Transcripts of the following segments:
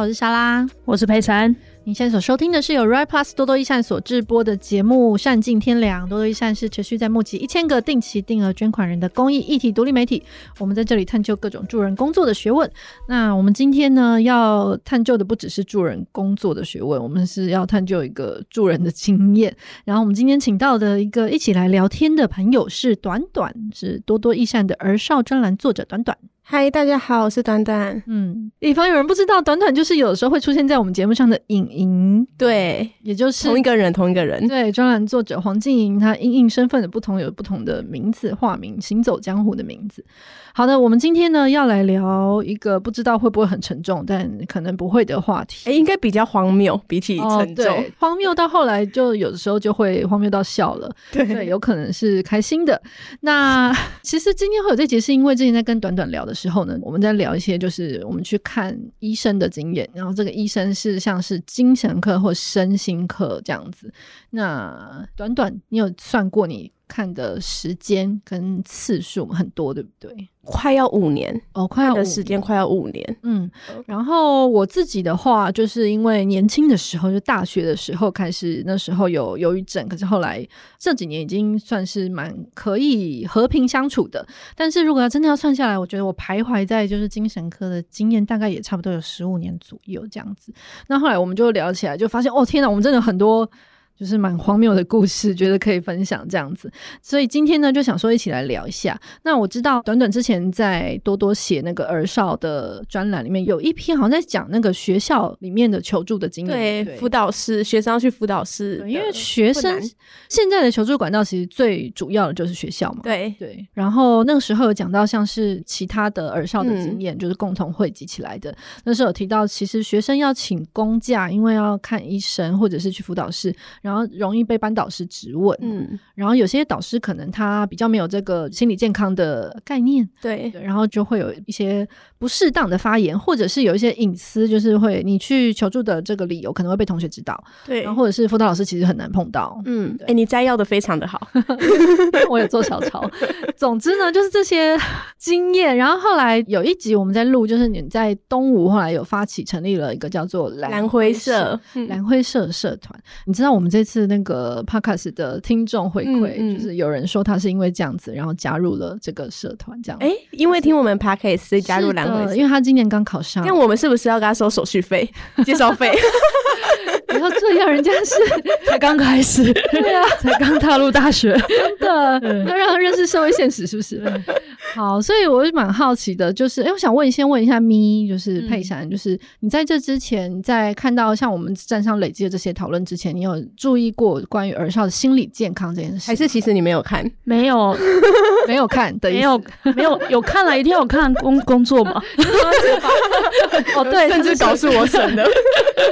我是莎拉，我是佩晨。你现在所收听的是由 Right Plus 多多益善所制播的节目《善尽天良》。多多益善是持续在募集一千个定期定额捐款人的公益议题独立媒体。我们在这里探究各种助人工作的学问。那我们今天呢，要探究的不只是助人工作的学问，我们是要探究一个助人的经验。然后我们今天请到的一个一起来聊天的朋友是短短，是多多益善的儿少专栏作者短短。嗨，大家好，我是短短。嗯，以防有人不知道，短短就是有时候会出现在我们节目上的影影，对，也就是同一个人，同一个人。对，专栏作者黄静莹，她因应身份的不同，有不同的名字、化名、行走江湖的名字。好的，我们今天呢要来聊一个不知道会不会很沉重，但可能不会的话题。哎、欸，应该比较荒谬，比起沉重，哦、荒谬到后来就有的时候就会荒谬到笑了。对，对，有可能是开心的。那 其实今天会有这节，是因为之前在跟短短聊的时候呢，我们在聊一些就是我们去看医生的经验，然后这个医生是像是精神科或身心科这样子。那短短，你有算过你看的时间跟次数很多，对不对？快要五年哦，快要的时间快要五年。嗯，然后我自己的话，就是因为年轻的时候，就大学的时候开始，那时候有忧郁症，可是后来这几年已经算是蛮可以和平相处的。但是如果要真的要算下来，我觉得我徘徊在就是精神科的经验，大概也差不多有十五年左右这样子。那后来我们就聊起来，就发现哦，天哪，我们真的很多。就是蛮荒谬的故事，觉得可以分享这样子，所以今天呢就想说一起来聊一下。那我知道短短之前在多多写那个儿少的专栏里面有一篇，好像在讲那个学校里面的求助的经验，对，辅导室学生要去辅导室，因为学生现在的求助管道其实最主要的就是学校嘛，对对。然后那个时候有讲到像是其他的儿少的经验，嗯、就是共同汇集起来的。那时候有提到，其实学生要请公假，因为要看医生或者是去辅导室。然后容易被班导师质问，嗯，然后有些导师可能他比较没有这个心理健康的概念，对，然后就会有一些不适当的发言，或者是有一些隐私，就是会你去求助的这个理由可能会被同学知道，对，然后或者是辅导老师其实很难碰到，嗯，哎，你摘要的非常的好 我有做小抄。总之呢，就是这些经验。然后后来有一集我们在录，就是你在东吴后来有发起成立了一个叫做蓝灰社蓝灰社社团，你知道我们这。这次那个 podcast 的听众回馈，嗯嗯、就是有人说他是因为这样子，然后加入了这个社团，这样。哎、欸，因为听我们 podcast 所以加入蓝灰社，因为他今年刚考上。那我们是不是要给他收手续费、介绍费？然后这样，人家是 才刚开始，对啊，才刚踏入大学，真的，要让他认识社会现实，是不是？好，所以我是蛮好奇的，就是，哎、欸，我想问，先问一下咪，就是佩珊，嗯、就是你在这之前，在看到像我们站上累积的这些讨论之前，你有注意过关于儿少的心理健康这件事？还是其实你没有看？没有，没有看，没有，没有，有看了，一定要看工工作嘛？哦，对，甚至稿是。我审的，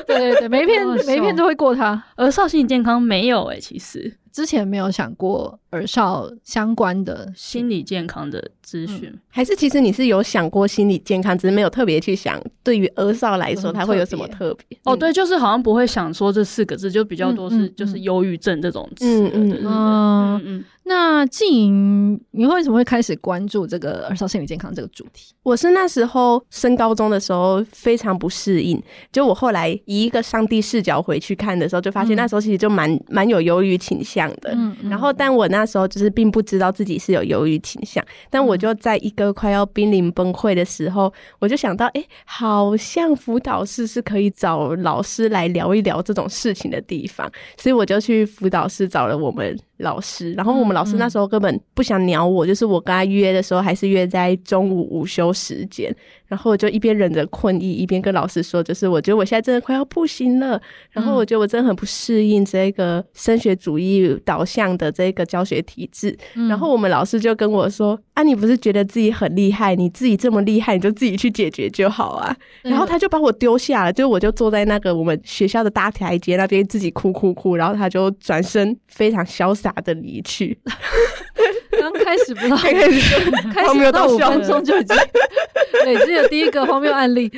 对对对，每一片每一片都会过它。而少心理健康没有哎、欸，其实。之前没有想过儿少相关的心理健康的资讯，嗯，还是其实你是有想过心理健康，只是没有特别去想。对于儿少来说，他会有什么特别？哦，对，就是好像不会想说这四个字，就比较多是就是忧郁症这种词。嗯嗯嗯嗯。那静莹，你为什么会开始关注这个儿少心理健康这个主题？我是那时候升高中的时候非常不适应，就我后来以一个上帝视角回去看的时候，就发现那时候其实就蛮蛮有忧郁倾向的。嗯，然后但我那时候就是并不知道自己是有忧郁倾向，但我就在一个快要濒临崩溃的时候，我就想到，哎，好像辅导室是可以找老师来聊一聊这种事情的地方，所以我就去辅导室找了我们。老师，然后我们老师那时候根本不想鸟我，嗯、就是我跟他约的时候，还是约在中午午休时间。然后我就一边忍着困意，一边跟老师说，就是我觉得我现在真的快要不行了。然后我觉得我真的很不适应这个升学主义导向的这个教学体制。嗯、然后我们老师就跟我说：“啊，你不是觉得自己很厉害？你自己这么厉害，你就自己去解决就好啊。嗯”然后他就把我丢下了，就我就坐在那个我们学校的大台阶那边自己哭哭哭。然后他就转身非常潇洒的离去。刚开始不 到，开始开始不到五分钟就已经累积了第一个荒谬案例。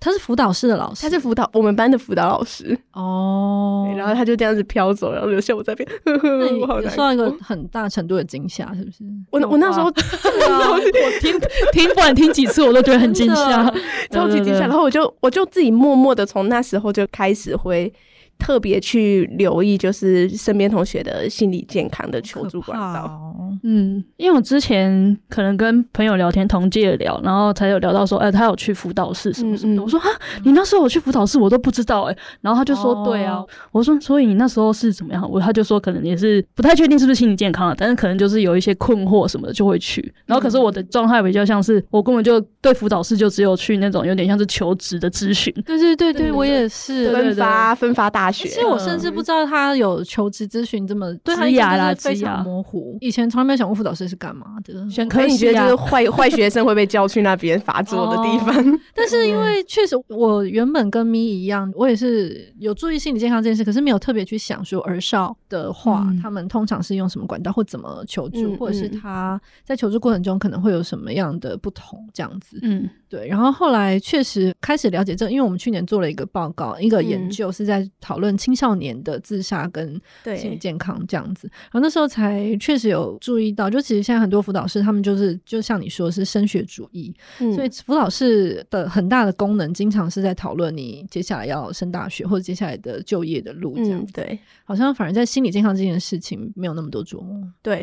他是辅导室的老师，他是辅导我们班的辅导老师哦。然后他就这样子飘走，然后留下我在这边。那你受到一个很大程度的惊吓，是不是？我我那时候，我听听不管听几次，我都觉得很惊吓，超级惊吓。然后我就我就自己默默的从那时候就开始会。特别去留意，就是身边同学的心理健康的求助管道。哦、嗯，因为我之前可能跟朋友聊天，同届聊，然后才有聊到说，哎、欸，他有去辅导室什么什么的。嗯嗯我说啊，你那时候我去辅导室，我都不知道哎、欸。然后他就说，哦、对啊。我说，所以你那时候是怎么样？我他就说，可能也是不太确定是不是心理健康了，但是可能就是有一些困惑什么的就会去。然后可是我的状态比较像是，我根本就对辅导室就只有去那种有点像是求职的咨询。对对对对，我也是分发分发大。其实我甚至不知道他有求职咨询这么对他压啦，非常模糊。以前从来没有想过辅导师是干嘛的。选科你觉得就是坏坏学生会被叫去那边罚坐的地方？哦、但是因为确实，我原本跟咪一样，我也是有注意心理健康这件事，可是没有特别去想说儿少的话，嗯、他们通常是用什么管道或怎么求助，嗯、或者是他在求助过程中可能会有什么样的不同这样子。嗯，对。然后后来确实开始了解这，因为我们去年做了一个报告，一个研究是在讨论青少年的自杀跟心理健康这样子，然后那时候才确实有注意到，就其实现在很多辅导师他们就是就像你说是升学主义，嗯、所以辅导室的很大的功能，经常是在讨论你接下来要升大学或者接下来的就业的路这样子。嗯、对，好像反而在心理健康这件事情没有那么多琢磨。对，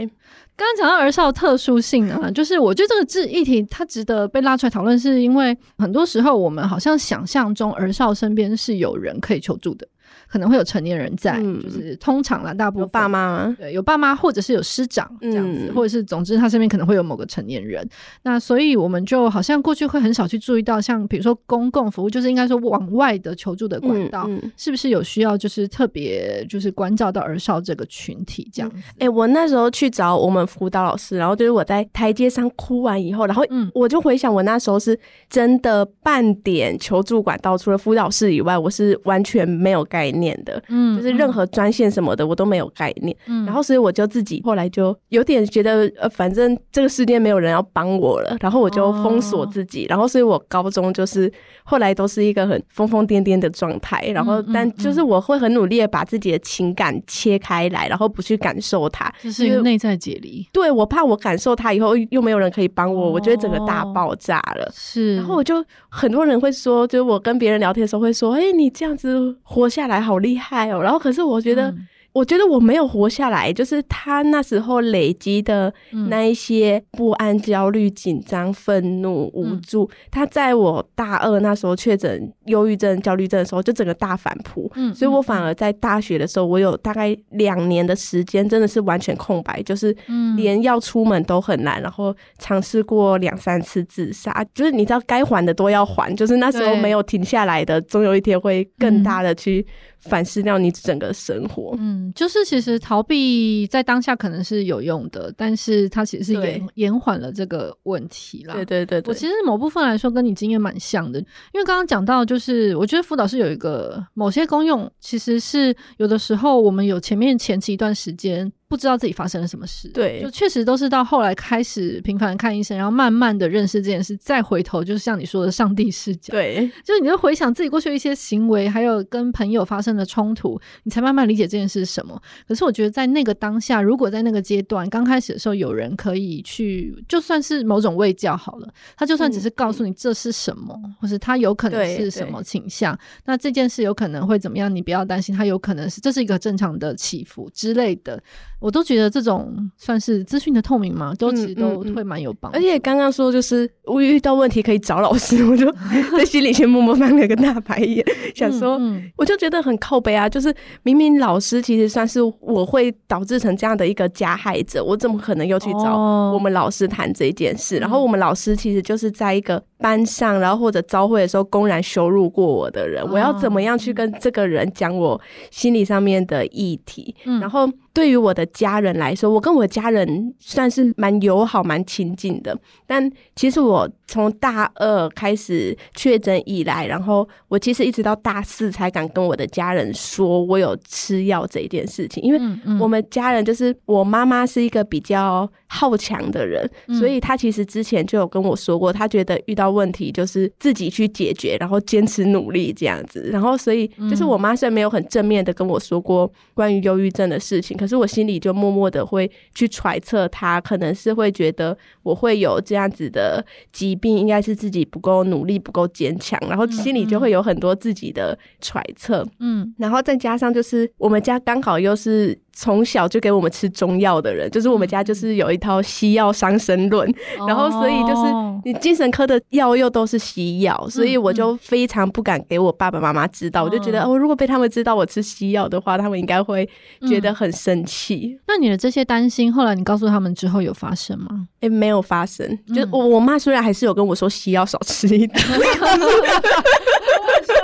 刚刚讲到儿少特殊性啊，就是我觉得这个议题它值得被拉出来讨论，是因为很多时候我们好像想象中儿少身边是有人可以求助的。可能会有成年人在，嗯、就是通常啦，大部分。有爸妈，对，有爸妈或者是有师长这样子，嗯、或者是总之他身边可能会有某个成年人。那所以我们就好像过去会很少去注意到，像比如说公共服务，就是应该说往外的求助的管道，是不是有需要就是特别就是关照到儿少这个群体这样子？哎、我那时候去找我们辅导老师，然后就是我在台阶上哭完以后，然后我就回想我那时候是真的半点求助管道，除了辅导室以外，我是完全没有概念。念的，嗯，就是任何专线什么的，我都没有概念。嗯，然后所以我就自己后来就有点觉得，呃，反正这个世界没有人要帮我了，然后我就封锁自己。然后所以我高中就是后来都是一个很疯疯癫癫的状态。然后但就是我会很努力的把自己的情感切开来，然后不去感受它，就是一个内在解离。对，我怕我感受它以后又没有人可以帮我，我觉得整个大爆炸了。是，然后我就很多人会说，就是我跟别人聊天的时候会说，哎，你这样子活下来。好厉害哦！然后可是我觉得，嗯、我觉得我没有活下来，就是他那时候累积的那一些不安、焦虑、紧张、愤怒、无助，嗯、他在我大二那时候确诊忧郁症、焦虑症的时候，就整个大反扑。嗯，所以我反而在大学的时候，我有大概两年的时间真的是完全空白，就是连要出门都很难，然后尝试过两三次自杀，就是你知道该还的都要还，就是那时候没有停下来的，总有一天会更大的去。反思掉你整个生活，嗯，就是其实逃避在当下可能是有用的，但是它其实是延延缓了这个问题啦。对对对对，我其实某部分来说跟你经验蛮像的，因为刚刚讲到，就是我觉得辅导是有一个某些功用，其实是有的时候我们有前面前期一段时间。不知道自己发生了什么事，对，就确实都是到后来开始频繁看医生，然后慢慢的认识这件事，再回头就是像你说的上帝视角，对，就是你就回想自己过去的一些行为，还有跟朋友发生的冲突，你才慢慢理解这件事是什么。可是我觉得在那个当下，如果在那个阶段刚开始的时候，有人可以去，就算是某种卫教好了，他就算只是告诉你这是什么，嗯、或是他有可能是什么倾向，那这件事有可能会怎么样，你不要担心，他有可能是这是一个正常的起伏之类的。我都觉得这种算是资讯的透明嘛，都其实都会蛮有帮助。而且刚刚说就是我遇到问题可以找老师，我就在心里先默默翻了个大白眼，想说，我就觉得很靠北啊，就是明明老师其实算是我会导致成这样的一个加害者，我怎么可能又去找我们老师谈这件事？然后我们老师其实就是在一个班上，然后或者招会的时候公然羞辱过我的人，我要怎么样去跟这个人讲我心理上面的议题？然后。对于我的家人来说，我跟我家人算是蛮友好、蛮亲近的。但其实我从大二开始确诊以来，然后我其实一直到大四才敢跟我的家人说我有吃药这一件事情。因为我们家人就是我妈妈是一个比较好强的人，所以她其实之前就有跟我说过，她觉得遇到到问题，就是自己去解决，然后坚持努力这样子。然后所以就是我妈虽然没有很正面的跟我说过关于忧郁症的事情，可是我心里就默默的会去揣测，她可能是会觉得我会有这样子的疾病，应该是自己不够努力、不够坚强，然后心里就会有很多自己的揣测。嗯，然后再加上就是我们家刚好又是。从小就给我们吃中药的人，就是我们家就是有一套西药伤身论，嗯、然后所以就是你精神科的药又都是西药，哦、所以我就非常不敢给我爸爸妈妈知道，嗯、我就觉得哦，如果被他们知道我吃西药的话，他们应该会觉得很生气。嗯、那你的这些担心，后来你告诉他们之后有发生吗？诶、欸，没有发生。嗯、就我我妈虽然还是有跟我说西药少吃一点。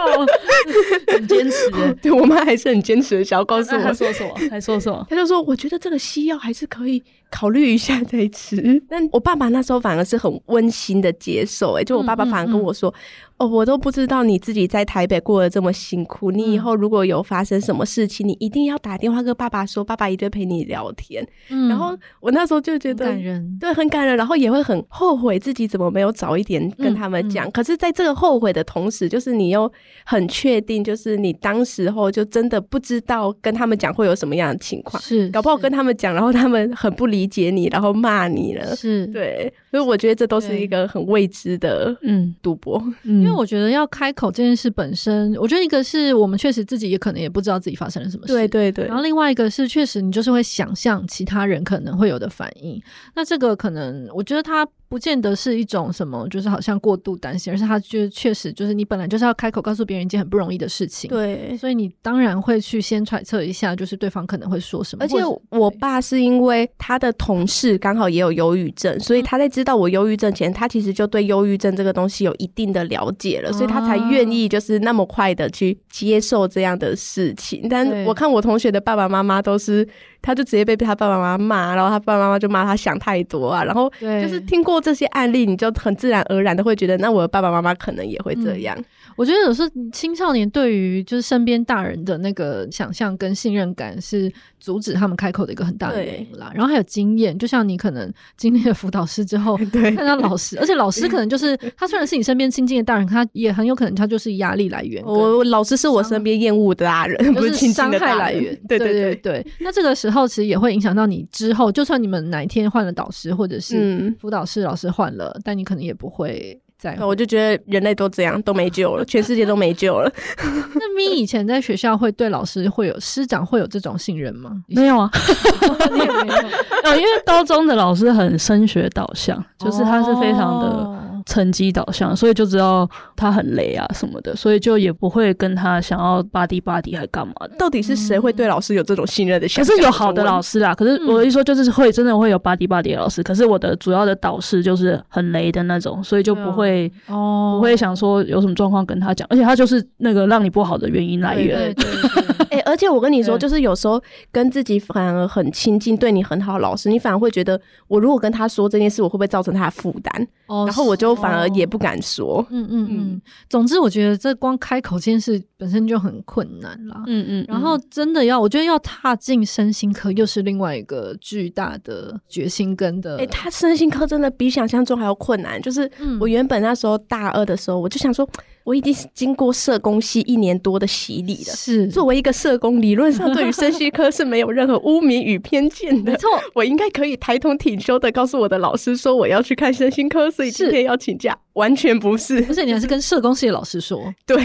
很坚持，对我妈还是很坚持的，想要告诉我，还说什么？还说什么？他就说，我觉得这个西药还是可以。考虑一下再吃，但我爸爸那时候反而是很温馨的接受、欸，诶，就我爸爸反而跟我说，嗯嗯嗯、哦，我都不知道你自己在台北过得这么辛苦，你以后如果有发生什么事情，你一定要打电话跟爸爸说，爸爸一定陪你聊天。嗯、然后我那时候就觉得，感人，对，很感人，然后也会很后悔自己怎么没有早一点跟他们讲。嗯嗯、可是，在这个后悔的同时，就是你又很确定，就是你当时候就真的不知道跟他们讲会有什么样的情况，是搞不好跟他们讲，然后他们很不理。解你，然后骂你了，是对，所以我觉得这都是一个很未知的，嗯，赌博。因为我觉得要开口这件事本身，我觉得一个是我们确实自己也可能也不知道自己发生了什么事，对对对。然后另外一个是确实你就是会想象其他人可能会有的反应，那这个可能我觉得他。不见得是一种什么，就是好像过度担心，而是他就确实就是你本来就是要开口告诉别人一件很不容易的事情，对，所以你当然会去先揣测一下，就是对方可能会说什么。而且我爸是因为他的同事刚好也有忧郁症，所以他在知道我忧郁症前，他其实就对忧郁症这个东西有一定的了解了，所以他才愿意就是那么快的去接受这样的事情。但我看我同学的爸爸妈妈都是。他就直接被他爸爸妈妈骂，然后他爸爸妈妈就骂他想太多啊，然后就是听过这些案例，你就很自然而然的会觉得，那我的爸爸妈妈可能也会这样。嗯、我觉得有时候青少年对于就是身边大人的那个想象跟信任感是阻止他们开口的一个很大的原因啦。然后还有经验，就像你可能经历了辅导师之后，看到老师，而且老师可能就是他虽然是你身边亲近的大人，他也很有可能他就是压力来源。我老师是我身边厌恶的大人，不是伤害来源。对对对对，那这个时候。其实也会影响到你之后，就算你们哪一天换了导师，或者是辅导室老师换了，嗯、但你可能也不会再。我就觉得人类都这样，都没救了，全世界都没救了。那咪以前在学校会对老师会有师长会有这种信任吗？没有啊，你也没有。哦，因为高中的老师很升学导向，就是他是非常的。哦成绩导向，所以就知道他很雷啊什么的，所以就也不会跟他想要巴迪巴迪还干嘛。到底是谁会对老师有这种信任的？可是有好的老师啦，可是我一说就是会真的会有巴迪巴迪的老师，可是我的主要的导师就是很雷的那种，所以就不会哦，不会想说有什么状况跟他讲，而且他就是那个让你不好的原因来源。对对对。哎、欸，而且我跟你说，就是有时候跟自己反而很亲近、对你很好的老师，你反而会觉得，我如果跟他说这件事，我会不会造成他的负担？哦，然后我就反而也不敢说。嗯嗯嗯。总之，我觉得这光开口这件事本身就很困难啦。嗯嗯。然后真的要，我觉得要踏进身心科，又是另外一个巨大的决心跟的。哎、欸，他身心科真的比想象中还要困难。就是我原本那时候大二的时候，我就想说。我已经经过社工系一年多的洗礼了。是，作为一个社工，理论上对于身心科是没有任何污名与偏见的。没错，我应该可以抬头挺胸的告诉我的老师说我要去看身心科，所以今天要请假。完全不是，不是你还是跟社工系的老师说。对，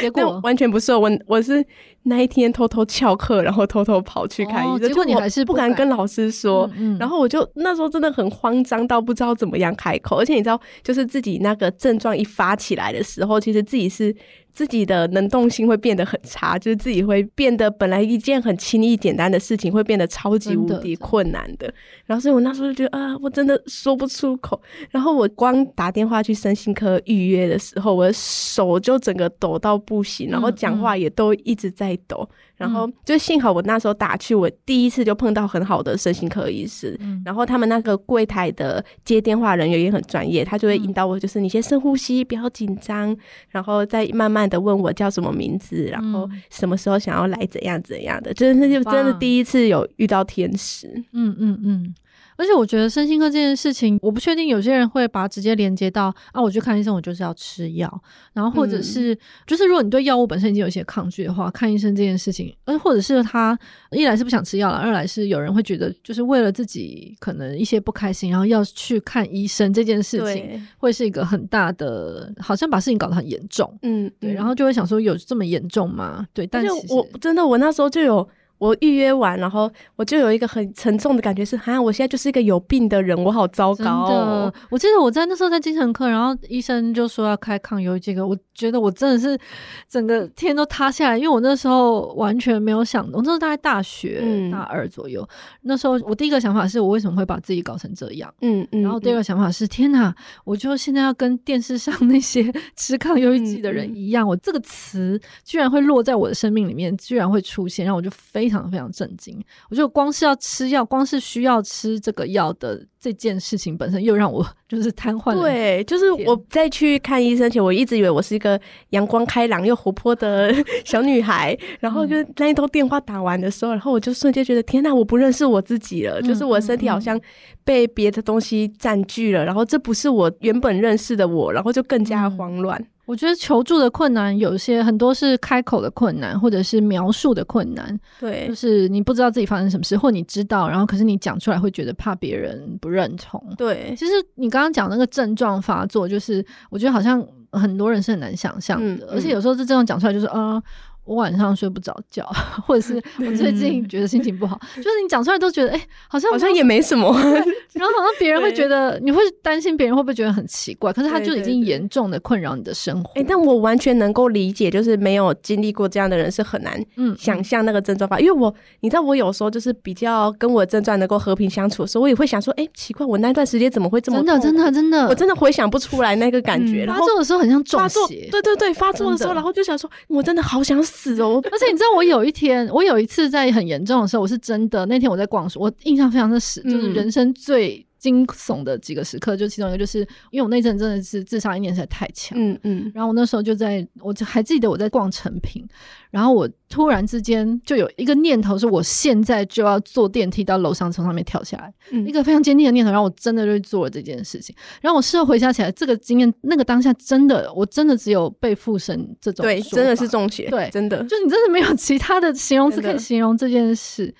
结果 完全不是我，我是那一天偷偷翘课，然后偷偷跑去看医生。结果你还是不敢跟老师说，然后我就那时候真的很慌张到不知道怎么样开口，而且你知道，就是自己那个症状一发起来的时候，其实自己是。自己的能动性会变得很差，就是自己会变得本来一件很轻易简单的事情，会变得超级无敌困难的。然后，所以我那时候就觉得啊，我真的说不出口。然后我光打电话去身心科预约的时候，我的手就整个抖到不行，然后讲话也都一直在抖。然后就幸好我那时候打去，我第一次就碰到很好的身心科医师，嗯、然后他们那个柜台的接电话人员也很专业，他就会引导我，就是你先深呼吸，不要紧张，然后再慢慢的问我叫什么名字，然后什么时候想要来，怎样怎样的，真的就真的第一次有遇到天使。嗯嗯嗯。而且我觉得身心科这件事情，我不确定有些人会把它直接连接到啊，我去看医生，我就是要吃药，然后或者是、嗯、就是如果你对药物本身已经有一些抗拒的话，看医生这件事情，呃，或者是他一来是不想吃药了，二来是有人会觉得就是为了自己可能一些不开心，然后要去看医生这件事情，会是一个很大的，好像把事情搞得很严重，嗯，对，然后就会想说有这么严重吗？对，但是我真的我那时候就有。我预约完，然后我就有一个很沉重的感觉是，哈，我现在就是一个有病的人，我好糟糕哦。真的，我记得我在那时候在精神科，然后医生就说要开抗忧郁这个，我觉得我真的是整个天都塌下来，因为我那时候完全没有想，我那时候大概大学大二左右，嗯、那时候我第一个想法是我为什么会把自己搞成这样，嗯嗯，然后第二个想法是，天哪，我就现在要跟电视上那些吃抗忧郁剂的人一样，嗯、我这个词居然会落在我的生命里面，居然会出现，然后我就非。非常非常震惊！我觉得光是要吃药，光是需要吃这个药的这件事情本身，又让我 就是瘫痪。对，就是我在去看医生前，我一直以为我是一个阳光开朗又活泼的 小女孩。然后就那一通电话打完的时候，然后我就瞬间觉得天哪，我不认识我自己了。就是我身体好像被别的东西占据了，然后这不是我原本认识的我，然后就更加慌乱。我觉得求助的困难有些很多是开口的困难，或者是描述的困难。对，就是你不知道自己发生什么事，或你知道，然后可是你讲出来会觉得怕别人不认同。对，其实你刚刚讲那个症状发作，就是我觉得好像很多人是很难想象的，而且有时候这症状讲出来就是啊。呃我晚上睡不着觉，或者是 我最近觉得心情不好，就是你讲出来都觉得，哎、欸，好像好像也没什么，然后好像别人会觉得，你会担心别人会不会觉得很奇怪，可是他就已经严重的困扰你的生活。哎、欸，但我完全能够理解，就是没有经历过这样的人是很难想象那个症状吧，嗯、因为我你知道，我有时候就是比较跟我的症状能够和平相处的时候，我也会想说，哎、欸，奇怪，我那段时间怎么会这么？真的真的真的，我真的回想不出来那个感觉。发作的时候很像中邪，对对对，发作的时候，然后就想说，我真的好想死哦，而且。你知道我有一天，我有一次在很严重的时候，我是真的那天我在逛书，我印象非常的深，就是人生最惊悚的几个时刻，就其中一个就是因为我那阵真的是自杀意念实在太强，嗯嗯，然后我那时候就在，我就还记得我在逛成品，然后我突然之间就有一个念头，是我现在就要坐电梯到楼上从上面跳下来，嗯、一个非常坚定的念头，然后我真的就做了这件事情，然后我事后回想起来，这个经验那个当下真的，我真的只有被附身这种，对，真的是中邪，对，真的，就你真的没有其他的形容词可以形容这件事。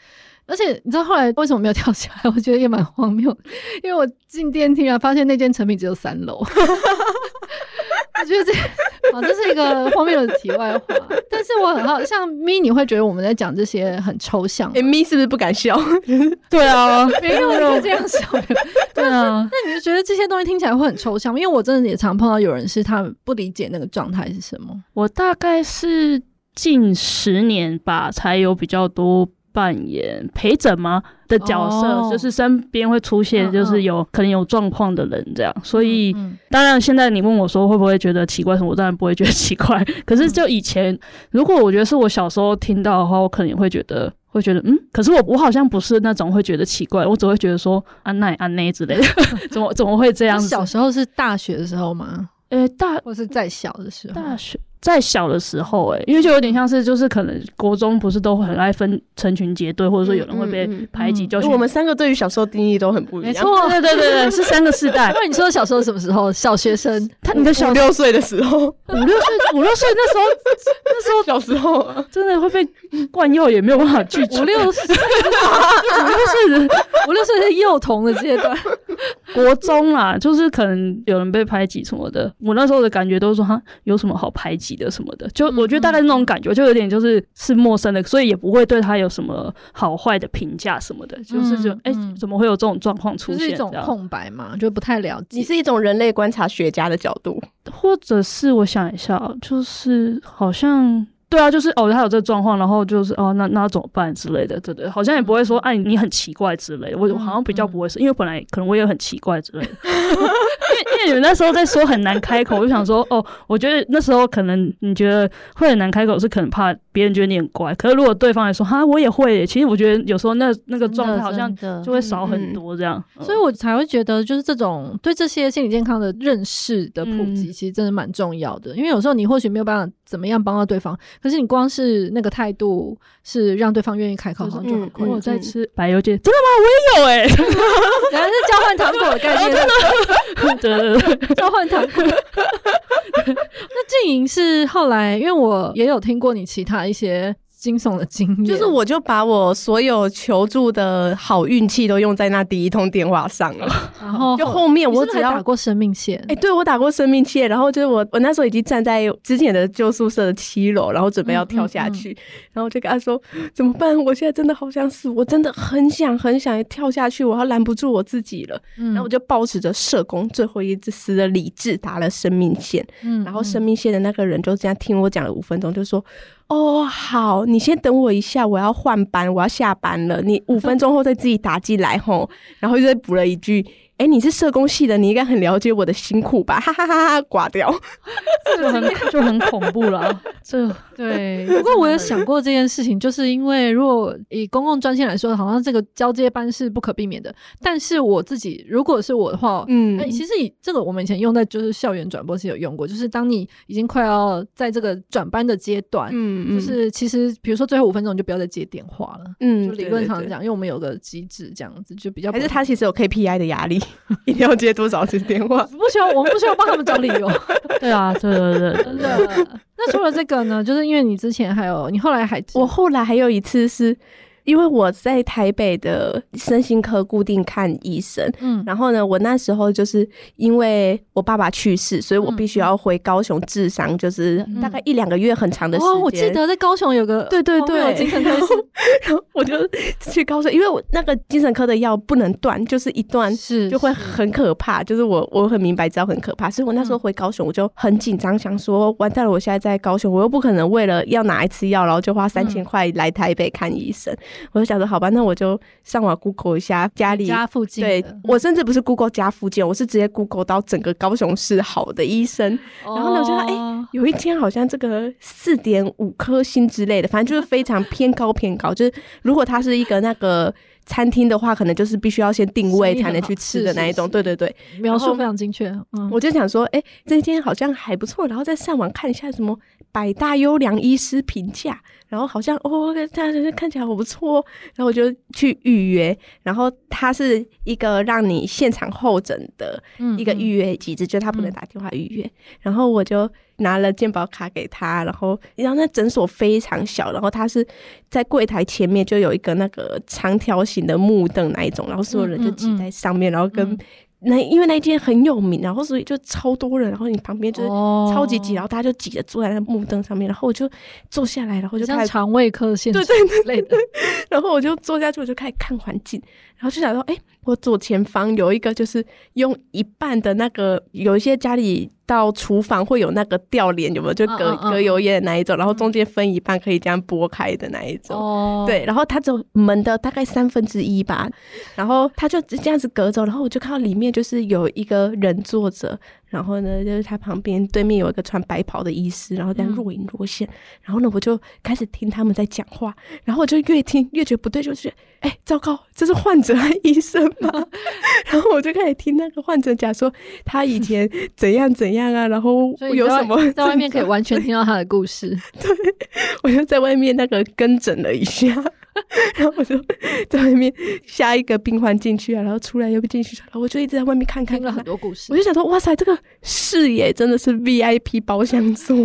而且你知道后来为什么没有跳下来？我觉得也蛮荒谬，因为我进电梯啊，发现那间成品只有三楼。我觉得这啊，这是一个荒谬的题外话。但是我很好，像咪，你会觉得我们在讲这些很抽象。哎，咪是不是不敢笑？对啊，没有人这样笑。对啊，那你就觉得这些东西听起来会很抽象？因为我真的也常碰到有人是他不理解那个状态是什么。我大概是近十年吧，才有比较多。扮演陪诊吗的角色，oh. 就是身边会出现，就是有、uh. 可能有状况的人这样。所以，uh. 当然现在你问我说会不会觉得奇怪什么，我当然不会觉得奇怪。可是就以前，uh. 如果我觉得是我小时候听到的话，我可能也会觉得会觉得嗯。可是我我好像不是那种会觉得奇怪，我只会觉得说安奈安奈之类的，怎么怎么会这样子？小时候是大学的时候吗？呃、欸，大或是在小的时候，大学。在小的时候、欸，诶，因为就有点像是，就是可能国中不是都很爱分成群结队，或者说有人会被排挤，就我们三个对于小时候定义都很不一样。没错，对对对对，是三个世代。因为你说小时候什么时候？小学生，他你的小六岁的时候，五六岁，五六岁那时候，那时候小时候真的会被灌药，也没有办法拒绝。五六岁，五六岁的五六岁是幼童的阶段，国中啦，就是可能有人被排挤什么的。我那时候的感觉都是说，哈，有什么好排挤的什么的，就。我觉得大概那种感觉，就有点就是是陌生的，所以也不会对他有什么好坏的评价什么的，就是就哎、欸，怎么会有这种状况出现？是一种空白嘛，就不太了解。你是一种人类观察学家的角度，或者是我想一下，就是好像。对啊，就是哦，他有这个状况，然后就是哦，那那怎么办之类的，对对，好像也不会说，哎，你很奇怪之类的，我好像比较不会是，因为本来可能我也很奇怪之类的，因为因为你们那时候在说很难开口，我就想说，哦，我觉得那时候可能你觉得会很难开口，是可能怕别人觉得你很怪，可是如果对方来说，哈，我也会，其实我觉得有时候那那个状态好像就会少很多这样，所以我才会觉得，就是这种对这些心理健康的认识的普及，其实真的蛮重要的，因为有时候你或许没有办法怎么样帮到对方。可是你光是那个态度，是让对方愿意开口，好像就很困难。我在吃白油煎，真的吗？我也有哎、欸，原来是交换糖果的概念，对对对，交换糖果。那静莹是后来，因为我也有听过你其他一些。惊悚的经验，就是我就把我所有求助的好运气都用在那第一通电话上了，然后就后面我只要打过生命线，哎、欸，对我打过生命线，然后就是我我那时候已经站在之前的旧宿舍的七楼，然后准备要跳下去，嗯嗯嗯，然后就跟他说怎么办？我现在真的好想死，我真的很想很想跳下去，我要拦不住我自己了。嗯、然后我就抱持着社工最后一丝的理智打了生命线，嗯，嗯，然后生命线的那个人就这样听我讲了五分钟，就说。哦，好，你先等我一下，我要换班，我要下班了，你五分钟后再自己打进来吼，然后又再补了一句。哎、欸，你是社工系的，你应该很了解我的辛苦吧？哈哈哈哈！挂掉，这就很就很恐怖了。这 对，不过我有想过这件事情，就是因为如果以公共专线来说，好像这个交接班是不可避免的。但是我自己如果是我的话，嗯，欸、其实以这个我们以前用在就是校园转播是有用过，就是当你已经快要在这个转班的阶段，嗯，就是其实比如说最后五分钟你就不要再接电话了，嗯，就理论上讲，因为我们有个机制这样子，就比较还是他其实有 KPI 的压力。一定要接多少次电话？不需要，我们不需要帮他们找理由。对啊，对对对，真的。那除了这个呢？就是因为你之前还有，你后来还，我后来还有一次是。因为我在台北的身心科固定看医生，嗯，然后呢，我那时候就是因为我爸爸去世，所以我必须要回高雄治伤，就是大概一两个月很长的时间。哦，我记得在高雄有个对对对精神科，然后，然后我就去高雄，因为我那个精神科的药不能断，就是一断是就会很可怕，就是我我很明白知道很可怕，所以我那时候回高雄我就很紧张，想说完蛋了，我现在在高雄，我又不可能为了要拿一次药，然后就花三千块来台北看医生。我就想说，好吧，那我就上网 Google 一下家里家附近。对，我甚至不是 Google 家附近，我是直接 Google 到整个高雄市好的医生。然后呢，我就说哎，有一天好像这个四点五颗星之类的，反正就是非常偏高偏高。就是如果他是一个那个餐厅的话，可能就是必须要先定位才能去吃的那一种。对对对，描述非常精确。嗯，我就想说，哎，这间好像还不错，然后再上网看一下什么百大优良医师评价。然后好像哦，这样看起来好不错，然后我就去预约。然后它是一个让你现场候诊的一个预约机制，嗯嗯、就他不能打电话预约。嗯、然后我就拿了健保卡给他，然后然后那诊所非常小，然后他是在柜台前面就有一个那个长条形的木凳那一种，然后所有人就挤在上面，嗯嗯、然后跟。那因为那间很有名，然后所以就超多人，然后你旁边就是超级挤，然后大家就挤着坐在那木凳上面，然后我就坐下来，然后就开始肠胃科现场对对对类的，然后我就坐下去，我就开始看环境，然后就想说，哎、欸，我左前方有一个就是用一半的那个，有一些家里。到厨房会有那个吊帘，有没有？就隔、uh, uh, uh, 隔油烟的那一种，然后中间分一半可以这样拨开的那一种。哦，oh. 对，然后它只有门的大概三分之一吧，然后它就这样子隔着，然后我就看到里面就是有一个人坐着。然后呢，就是他旁边对面有一个穿白袍的医师，然后这样若隐若现。嗯、然后呢，我就开始听他们在讲话，然后我就越听越觉得不对，就是哎，糟糕，这是患者和医生吗？然后我就开始听那个患者讲说他以前怎样怎样啊，然后有什么在，在外面可以完全听到他的故事。对，我就在外面那个跟诊了一下。然后我就在外面下一个病患进去啊，然后出来又不进去，然后我就一直在外面看看，看了很多故事。我就想说，哇塞，这个视野真的是 VIP 包厢座。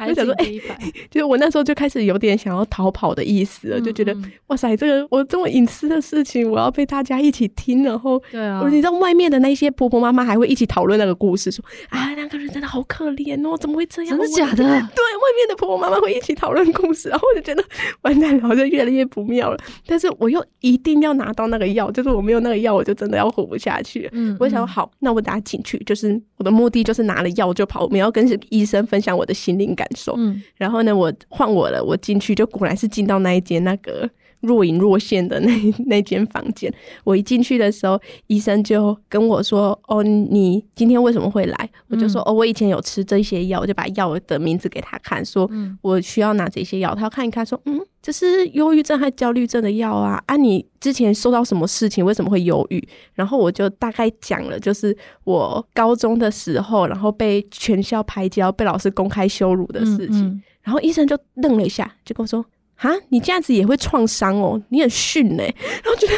我想说，哎、欸，就是我那时候就开始有点想要逃跑的意思了，嗯嗯就觉得哇塞，这个我这么隐私的事情，我要被大家一起听，然后对啊，你知道外面的那些婆婆妈妈还会一起讨论那个故事，说啊，那个人真的好可怜哦，怎么会这样？真的假的？对，外面的婆婆妈妈会一起讨论故事，然后我就觉得完蛋了，我就越来越不妙。了，但是我又一定要拿到那个药，就是我没有那个药，我就真的要活不下去。我想说好，那我打进去，就是我的目的就是拿了药就跑，我们要跟医生分享我的心灵感受。嗯，然后呢，我换我了，我进去就果然是进到那一间那个若隐若现的那 那间房间。我一进去的时候，医生就跟我说：“哦，你今天为什么会来？”我就说：“哦，我以前有吃这些药。”我就把药的名字给他看，说：“我需要拿这些药。”他看一看，说：“嗯，这是忧郁症和焦虑症的药啊？啊，你之前受到什么事情？为什么会忧郁？”然后我就大概讲了，就是我高中的时候，然后被全校排挤，被老师公开羞辱的事情。嗯嗯然后医生就愣了一下，就跟我说：“啊，你这样子也会创伤哦，你很逊呢。”然后觉得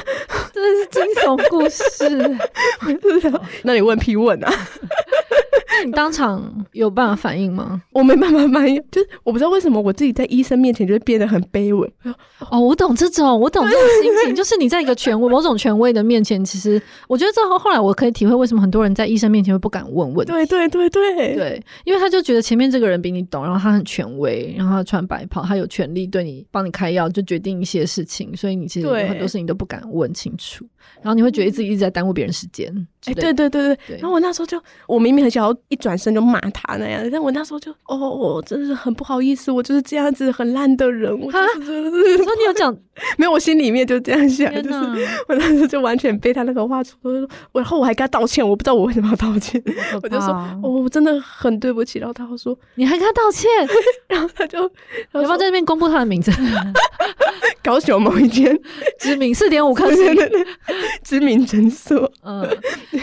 真的是惊悚故事。那你问屁问啊？那你当场有办法反应吗？我没办法反应，就是我不知道为什么我自己在医生面前就会变得很卑微。哦，我懂这种，我懂这种心情，就是你在一个权威、某种权威的面前，其实我觉得这后后来我可以体会为什么很多人在医生面前会不敢问问题。对对对对对，因为他就觉得前面这个人比你懂，然后他很权威，然后他穿白袍，他有权利对你帮你开药，就决定一些事情，所以你其实有很多事情都不敢问清楚，然后你会觉得自己一直在耽误别人时间。哎，对对对对，然后我那时候就，我明明很想要一转身就骂他那样，但我那时候就，哦，我真的是很不好意思，我就是这样子很烂的人。我就是 说你有讲，没有，我心里面就这样想，就是我那时候就完全被他那个话戳，然后我还跟他道歉，我不知道我为什么要道歉，我就说，哦，我真的很对不起。然后他说，你还跟他道歉？然后他就，要不要在那边公布他的名字？高雄某一间知名四点五颗星知名诊所，嗯。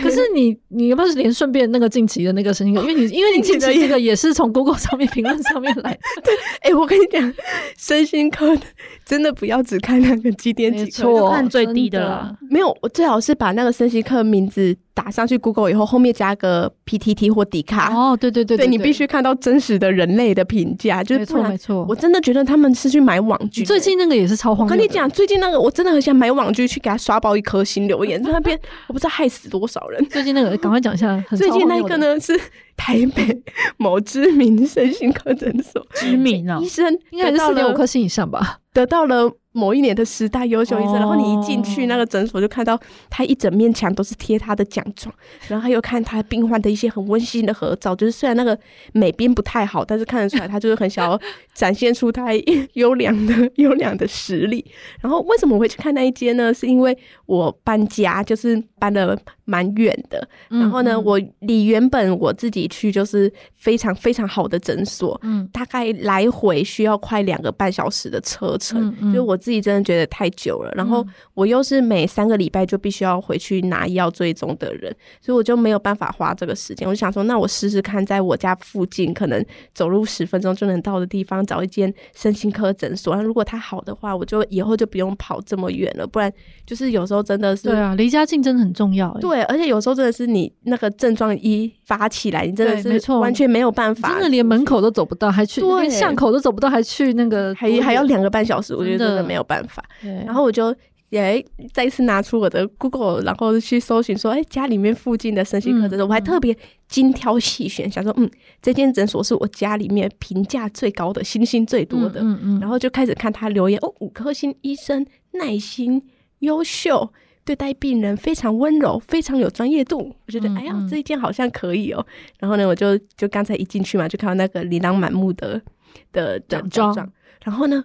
可是你，你要不要连顺便那个近期的那个身心科？因为你，因为你近期这个也是从 Google 上面评论上面来的。对，哎、欸，我跟你讲，身心科真的不要只看那个几点几错，看最低的啦。没有，我最好是把那个身心科名字。打上去 Google 以后，后面加个 PTT 或迪卡。哦，对对对，对，对，你必须看到真实的人类的评价，就是错没错。我真的觉得他们是去买网剧。最近那个也是超荒谬。我跟你讲，最近那个我真的很想买网剧去给他刷爆一颗星留言，在那边 我不知道害死多少人。最近那个赶快讲一下，最近那一个呢是台北某知名身心科诊所，知名啊，医生应该是四点五颗星以上吧，得到了。某一年的十大优秀医生，然后你一进去那个诊所，就看到他一整面墙都是贴他的奖状，然后他又看他病患的一些很温馨的合照，就是虽然那个美编不太好，但是看得出来他就是很想要展现出他优良的 优良的实力。然后为什么我会去看那一间呢？是因为我搬家，就是搬了蛮远的，然后呢，我离原本我自己去就是非常非常好的诊所，嗯，大概来回需要快两个半小时的车程，就我。自己真的觉得太久了，然后我又是每三个礼拜就必须要回去拿药追踪的人，所以我就没有办法花这个时间。我就想说，那我试试看，在我家附近可能走路十分钟就能到的地方找一间身心科诊所。那如果它好的话，我就以后就不用跑这么远了。不然就是有时候真的是对啊，离家近真的很重要。对，而且有时候真的是你那个症状一发起来，你真的是完全没有办法，真的连门口都走不到，还去连巷口都走不到，还去那个还还要两个半小时，我觉得真的没有办法。然后我就也再一次拿出我的 Google，然后去搜寻说，哎，家里面附近的身心科诊所，我还特别精挑细选，想说，嗯，这间诊所是我家里面评价最高的，星星最多的。嗯嗯。然后就开始看他留言，哦，五颗星，医生耐心、优秀，对待病人非常温柔，非常有专业度。我觉得，哎呀，这一间好像可以哦。然后呢，我就就刚才一进去嘛，就看到那个琳琅满目的的奖状，然后呢。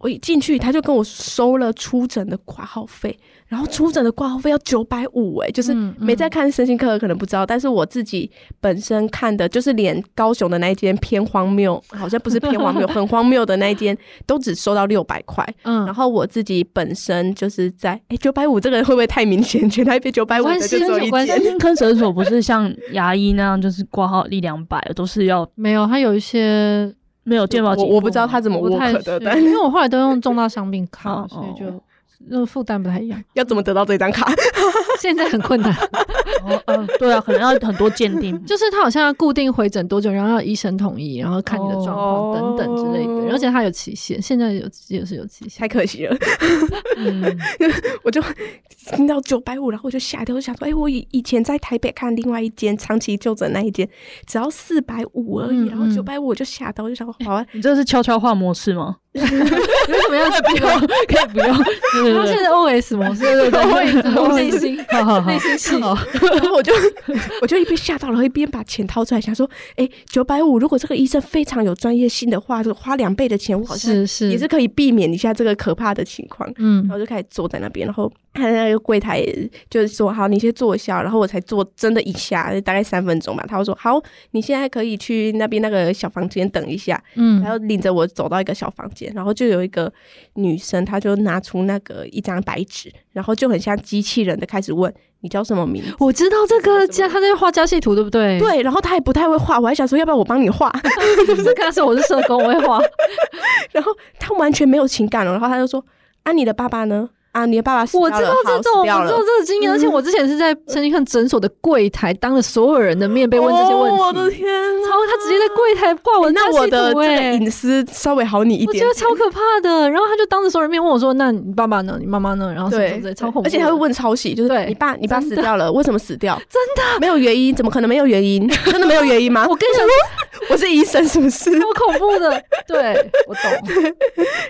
我一进去，他就跟我收了出诊的挂号费，然后出诊的挂号费要九百五，哎，就是没在看身心科的可能不知道，但是我自己本身看的，就是连高雄的那一间偏荒谬，好像不是偏荒谬，很荒谬的那一间，都只收到六百块。嗯，然后我自己本身就是在，哎，九百五这个人会不会太明显？全台北九百五的就走一间。身心科诊所不是像牙医那样，就是挂号一两百，都是要 没有，他有一些。没有健保，我我不知道他怎么 work 的，但因为我后来都用重大伤病卡，所以就那个负担不太一样。要怎么得到这张卡？现在很困难。嗯，对啊，可能要很多鉴定，就是他好像要固定回诊多久，然后要医生同意，然后看你的状况等等之类的，而且他有期限，现在有也是有期限，太可惜了。嗯，我就听到九百五，然后我就吓掉，我就想说，哎，我以以前在台北看另外一间长期就诊那一间，只要四百五而已，然后九百五我就吓到，我就想说，好啊，你这是悄悄话模式吗？为什么要不用？可以不用。他现在 OS 模式，对对？对，内心好好好，内心戏。然后我就我就一边吓到了，一边把钱掏出来，想说，哎，九百五，如果这个医生非常有专业性的话，就花两倍的钱，我好像是也是可以避免一下这个可怕的情况。嗯，然后就开始坐在那边，然后他在那个柜台就是说，好，你先坐一下，然后我才坐真的一下，大概三分钟吧。他会说，好，你现在可以去那边那个小房间等一下。嗯，然后领着我走到一个小房间，然后就有一个女生，她就拿出那个一张白纸，然后就很像机器人的开始问。你叫什么名字？我知道这个家，他在画家系图，对不对？对，然后他也不太会画，我还想说要不要我帮你画？就是刚开始我是社工，我会画。然后他完全没有情感了，然后他就说：“啊，你的爸爸呢？”啊！你的爸爸死我知道这种，我知道这个经验，而且我之前是在身心科诊所的柜台，当着所有人的面被问这些问题。我的天！然后他直接在柜台挂我那我的隐私稍微好你一点，我觉得超可怕的。然后他就当着所有人面问我说：“那你爸爸呢？你妈妈呢？”然后对，超恐怖，而且他会问抄袭，就是你爸你爸死掉了，为什么死掉？真的没有原因？怎么可能没有原因？真的没有原因吗？我跟你说，我是医生，是不是？好恐怖的，对我懂。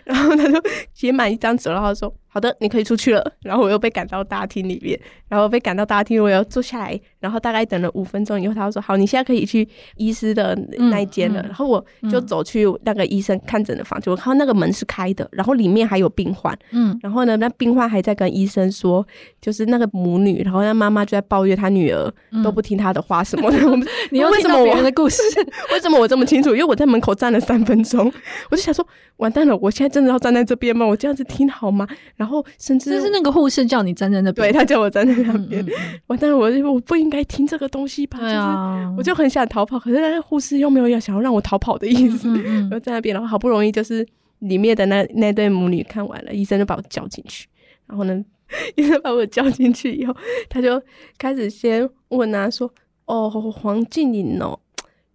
然后他就写满一张纸，然后说。好的，你可以出去了。然后我又被赶到大厅里面，然后被赶到大厅，我要坐下来。然后大概等了五分钟以后，他说：“好，你现在可以去医师的那一间了。嗯”然后我就走去那个医生看诊的房间，嗯、我看到那个门是开的，然后里面还有病患。嗯，然后呢，那病患还在跟医生说，就是那个母女，然后那妈妈就在抱怨她女儿都不听她的话什么的。嗯、你又为什么我的故事？为什么我这么清楚？因为我在门口站了三分钟，我就想说，完蛋了，我现在真的要站在这边吗？我这样子听好吗？然后甚至就是那个护士叫你站在那边，对，他叫我站在那边。完蛋了，我我不应该听这个东西吧。对啊，我就很想逃跑，可是那个护士又没有要想要让我逃跑的意思，嗯嗯、我在那边，然后好不容易就是里面的那那对母女看完了，医生就把我叫进去，然后呢，医生把我叫进去以后，他就开始先问啊，说：“哦，黄静颖哦。”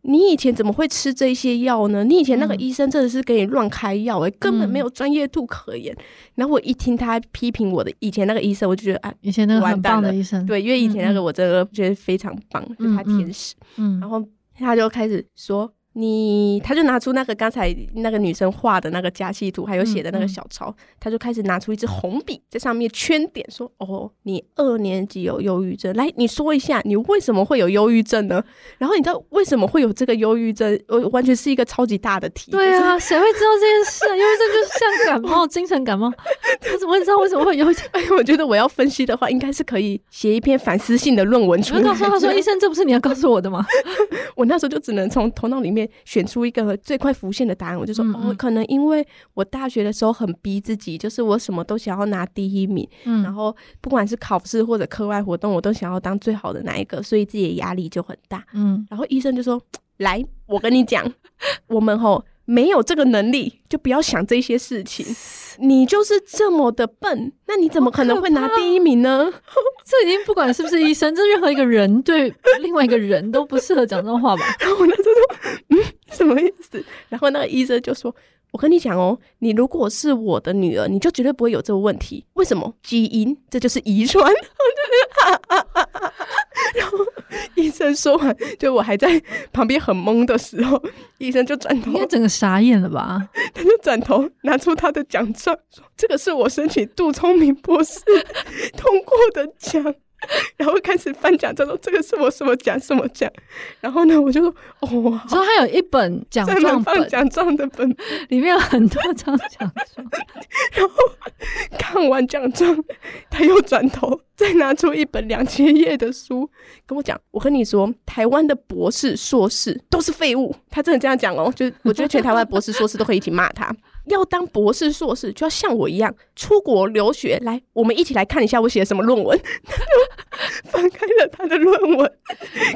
你以前怎么会吃这些药呢？你以前那个医生真的是给你乱开药根本没有专业度可言。然后我一听他批评我的以前那个医生，我就觉得啊，以前那个很棒的医生，对，因为以前那个我真的觉得非常棒，嗯、就是他天使。嗯，然后他就开始说。你，他就拿出那个刚才那个女生画的那个家系图，还有写的那个小抄，嗯嗯、他就开始拿出一支红笔，在上面圈点，说：“哦，你二年级有忧郁症，来，你说一下，你为什么会有忧郁症呢？然后你知道为什么会有这个忧郁症？我，完全是一个超级大的题。对啊，谁会知道这件事？忧郁症就是像感冒，精神感冒，我怎么会知道为什么会有忧郁症？哎，我觉得我要分析的话，应该是可以写一篇反思性的论文出来。告诉他说，医生，这不是你要告诉我的吗？我那时候就只能从头脑里面选出一个。最快浮现的答案，我就说，嗯嗯、哦，可能因为我大学的时候很逼自己，就是我什么都想要拿第一名，嗯、然后不管是考试或者课外活动，我都想要当最好的那一个，所以自己的压力就很大。嗯，然后医生就说：“来，我跟你讲，我们吼没有这个能力，就不要想这些事情。你就是这么的笨，那你怎么可能会拿第一名呢？这已经不管是不是医生，这任何一个人对另外一个人都不适合讲这种话吧？” 然后我那时候说：“嗯。”什么意思？然后那个医生就说：“我跟你讲哦，你如果是我的女儿，你就绝对不会有这个问题。为什么？基因，这就是遗传。”然后 医生说完，就我还在旁边很懵的时候，医生就转头，应该整个傻眼了吧？他就转头拿出他的奖状，说：“这个是我申请杜聪明博士 通过的奖。” 然后开始翻奖状，说这个是我什么奖什么奖。然后呢，我就说哦，然后还有一本奖状本，奖状的本里面有很多张奖状。然后看完奖状，他又转头再拿出一本两千页的书，跟我讲：“我跟你说，台湾的博士、硕士都是废物。”他真的这样讲哦，就我觉得全台湾博士、硕士都可以一起骂他。要当博士、硕士，就要像我一样出国留学。来，我们一起来看一下我写的什么论文。他 翻开了他的论文，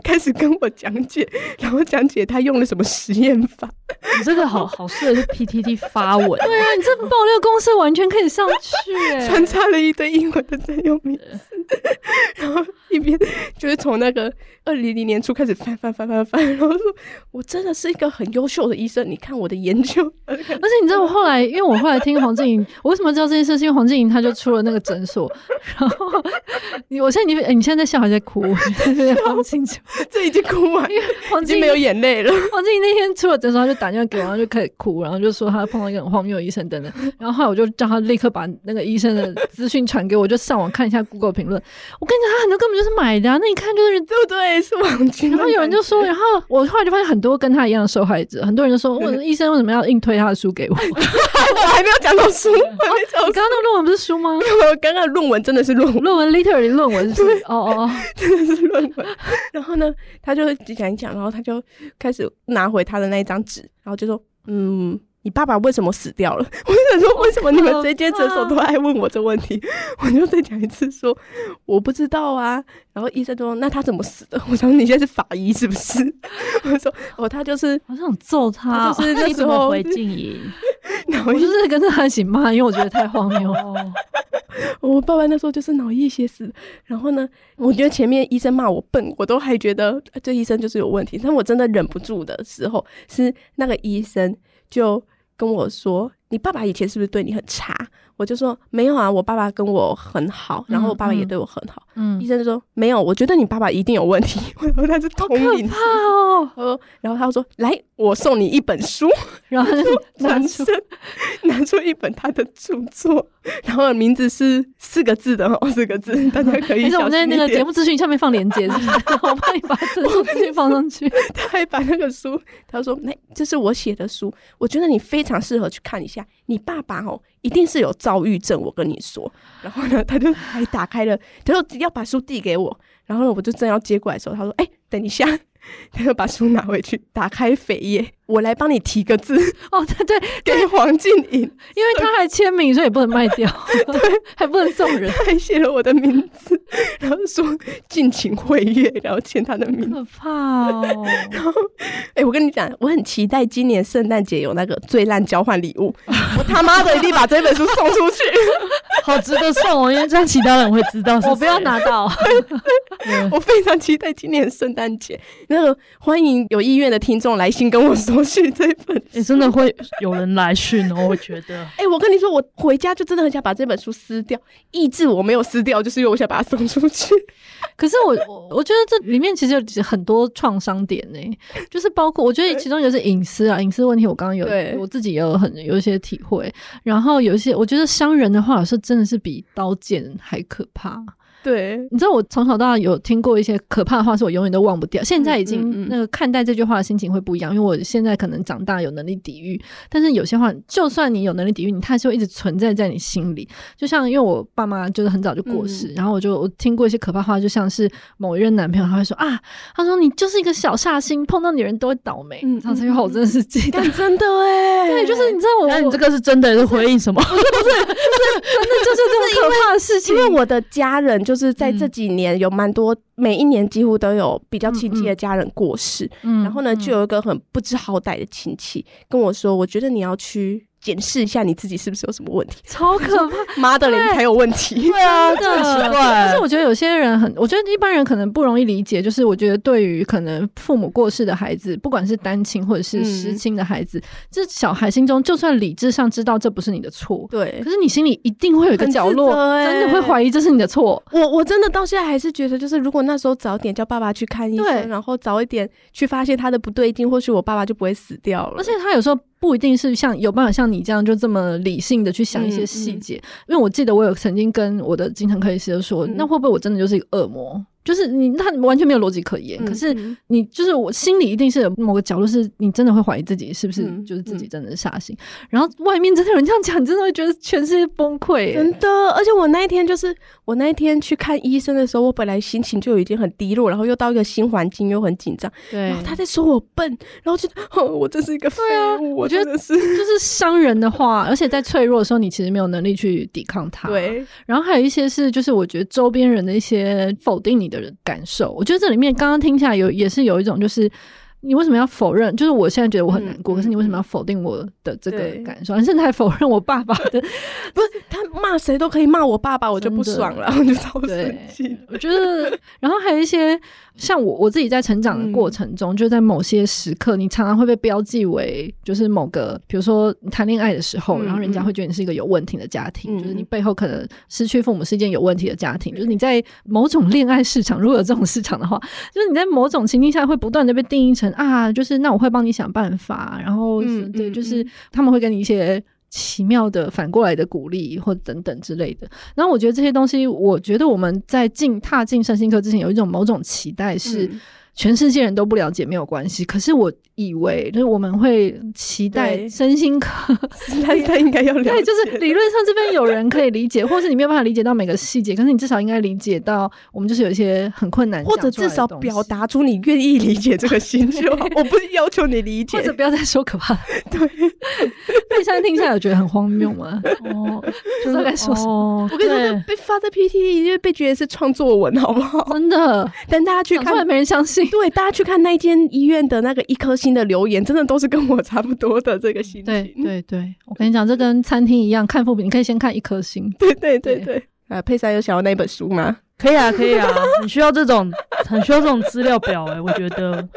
开始跟我讲解，然后讲解他用了什么实验法。你这个好好适合是 PTT 发文。对啊，你这爆料公式完全可以上去，欸，穿插了一堆英文的专用名词，然后一边就是从那个二零零年初开始翻翻翻翻翻，然后说我真的是一个很优秀的医生。你看我的研究，而且你知道我。后来，因为我后来听黄静莹，我为什么知道这件事？是因为黄静莹她就出了那个诊所，然后你，我现在你，欸、你现在在笑还在哭？黄静莹这已经哭完，因为黄静莹没有眼泪了。黄静莹那天出了诊所，他就打电话给我，然后就开始哭，然后就说他碰到一个很荒谬的医生等等。然后后来我就叫他立刻把那个医生的资讯传给我，就上网看一下 Google 评论。我跟你讲，他很多根本就就是买的啊，那一看就是对不对？是网军。然后有人就说，然后我后来就发现很多跟他一样的受害者，很多人就说，我医生为什么要硬推他的书给我？我还没有讲到书，我还没讲。刚刚那个论文不是书吗？我刚刚论文真的是论文，论文 literally 论文是哦哦，真的是论文。然后呢，他就讲一讲，然后他就开始拿回他的那一张纸，然后就说，嗯。你爸爸为什么死掉了？我想说，为什么你们这间诊所都爱问我这问题？我就再讲一次说，说我不知道啊。然后医生说，那他怎么死的？我想说你现在是法医是不是？我说哦，他就是，好想揍他，就是那时候回静怡，我就是跟着他一起骂，因为我觉得太荒谬了。我爸爸那时候就是脑溢血死。然后呢，我觉得前面医生骂我笨，我都还觉得这医生就是有问题。但我真的忍不住的时候，是那个医生就。跟我说，你爸爸以前是不是对你很差？我就说没有啊，我爸爸跟我很好，然后我爸爸也对我很好。嗯，医生就说没有，我觉得你爸爸一定有问题。我说他是通灵，哦。然后他说来，我送你一本书，然后男生拿出一本他的著作，然后名字是四个字的哦，四个字，大家可以。但是我们在那个节目资讯下面放链接，是不是？我帮你把这书资讯放上去。他还把那个书，他说那这是我写的书，我觉得你非常适合去看一下。你爸爸哦，一定是有躁郁症，我跟你说。然后呢，他就还 打开了，他说要把书递给我。然后呢，我就正要接过来的时候，他说：“哎、欸，等一下。”他就把书拿回去，打开扉页。我来帮你提个字。哦，对对，给黄静颖，因为他还签名，所以也不能卖掉，对，还不能送人，他还写了我的名字，然后说敬请会阅，然后签他的名字，可怕哦。然后，哎、欸，我跟你讲，我很期待今年圣诞节有那个最烂交换礼物，我他妈的一定把这本书送出去，好值得送哦，因为这样其他人会知道，我不要拿到。我非常期待今年圣诞节，那个欢迎有意愿的听众来信跟我说。去这本，你、欸、真的会有人来讯哦？我觉得，哎、欸，我跟你说，我回家就真的很想把这本书撕掉，意志我没有撕掉，就是因为我想把它送出去。可是我，我我觉得这里面其实有很多创伤点呢、欸，就是包括我觉得其中一个是隐私啊，隐私问题，我刚刚有我自己也有很有一些体会。然后有一些，我觉得伤人的话，有时候真的是比刀剑还可怕。对，你知道我从小到大有听过一些可怕的话，是我永远都忘不掉。现在已经那个看待这句话的心情会不一样，因为我现在可能长大有能力抵御，但是有些话，就算你有能力抵御，你它还是会一直存在在你心里。就像因为我爸妈就是很早就过世，嗯、然后我就我听过一些可怕话，就像是某一任男朋友他会说啊，他说你就是一个小煞星，碰到女人都会倒霉。嗯，然后这句话我真的是记得，真的哎，对，就是你知道我，那你这个是真的是回应什么？不是不是，真的就是这么 可怕的事情，因为我的家人就。就是在这几年有蛮多，每一年几乎都有比较亲戚的家人过世，嗯嗯、然后呢，就有一个很不知好歹的亲戚跟我说：“我觉得你要去。”检视一下你自己是不是有什么问题？超可怕，妈的脸才有问题。对啊，这很奇怪。但是我觉得有些人很，我觉得一般人可能不容易理解。就是我觉得对于可能父母过世的孩子，不管是单亲或者是失亲的孩子，这、嗯、小孩心中就算理智上知道这不是你的错，对，可是你心里一定会有一个角落，真的会怀疑这是你的错。我我真的到现在还是觉得，就是如果那时候早点叫爸爸去看医生，然后早一点去发现他的不对劲，或许我爸爸就不会死掉了。而且他有时候。不一定是像有办法像你这样就这么理性的去想一些细节，嗯嗯、因为我记得我有曾经跟我的精神科医师说，嗯、那会不会我真的就是一个恶魔？就是你，他完全没有逻辑可言。嗯、可是你就是我心里一定是有某个角落，是你真的会怀疑自己是不是就是自己真的是煞星。嗯嗯、然后外面真的有人这样讲，你真的会觉得全世界崩溃。真的，而且我那一天就是我那一天去看医生的时候，我本来心情就已经很低落，然后又到一个新环境又很紧张。对。然后他在说我笨，然后就哦，我真是一个废物。我觉得是就是伤人的话，而且在脆弱的时候，你其实没有能力去抵抗它。对。然后还有一些是，就是我觉得周边人的一些否定你的。感受，我觉得这里面刚刚听起来有也是有一种就是。你为什么要否认？就是我现在觉得我很难过，嗯、可是你为什么要否定我的这个感受？你甚至还否认我爸爸的，不是他骂谁都可以骂我爸爸，我就不爽了，我就超生气。我觉得，然后还有一些像我我自己在成长的过程中，嗯、就在某些时刻，你常常会被标记为就是某个，比如说谈恋爱的时候，嗯、然后人家会觉得你是一个有问题的家庭，嗯、就是你背后可能失去父母是一件有问题的家庭，嗯、就是你在某种恋爱市场，如果有这种市场的话，就是你在某种情境下会不断的被定义成。啊，就是那我会帮你想办法，然后、嗯、对，就是他们会给你一些奇妙的反过来的鼓励或等等之类的。然后我觉得这些东西，我觉得我们在进踏进身心科之前，有一种某种期待是。嗯全世界人都不了解没有关系，可是我以为就是我们会期待身心科，他他应该要了解，对，就是理论上这边有人可以理解，或是你没有办法理解到每个细节，可是你至少应该理解到我们就是有一些很困难，或者至少表达出你愿意理解这个心就好。我不是要求你理解，或者不要再说可怕的。对，被现在听下来有觉得很荒谬吗？哦，不知道该说什么。哦、我跟你说，被发在 PTT 因为被觉得是创作文，好不好？真的，但大家去看，没人相信。对，大家去看那间医院的那个一颗星的留言，真的都是跟我差不多的这个心情。对对对，我跟你讲，这跟餐厅一样，看副评，你可以先看一颗星。对对对对。啊，佩珊有想要那本书吗？可以啊，可以啊，很需要这种，很需要这种资料表哎、欸，我觉得。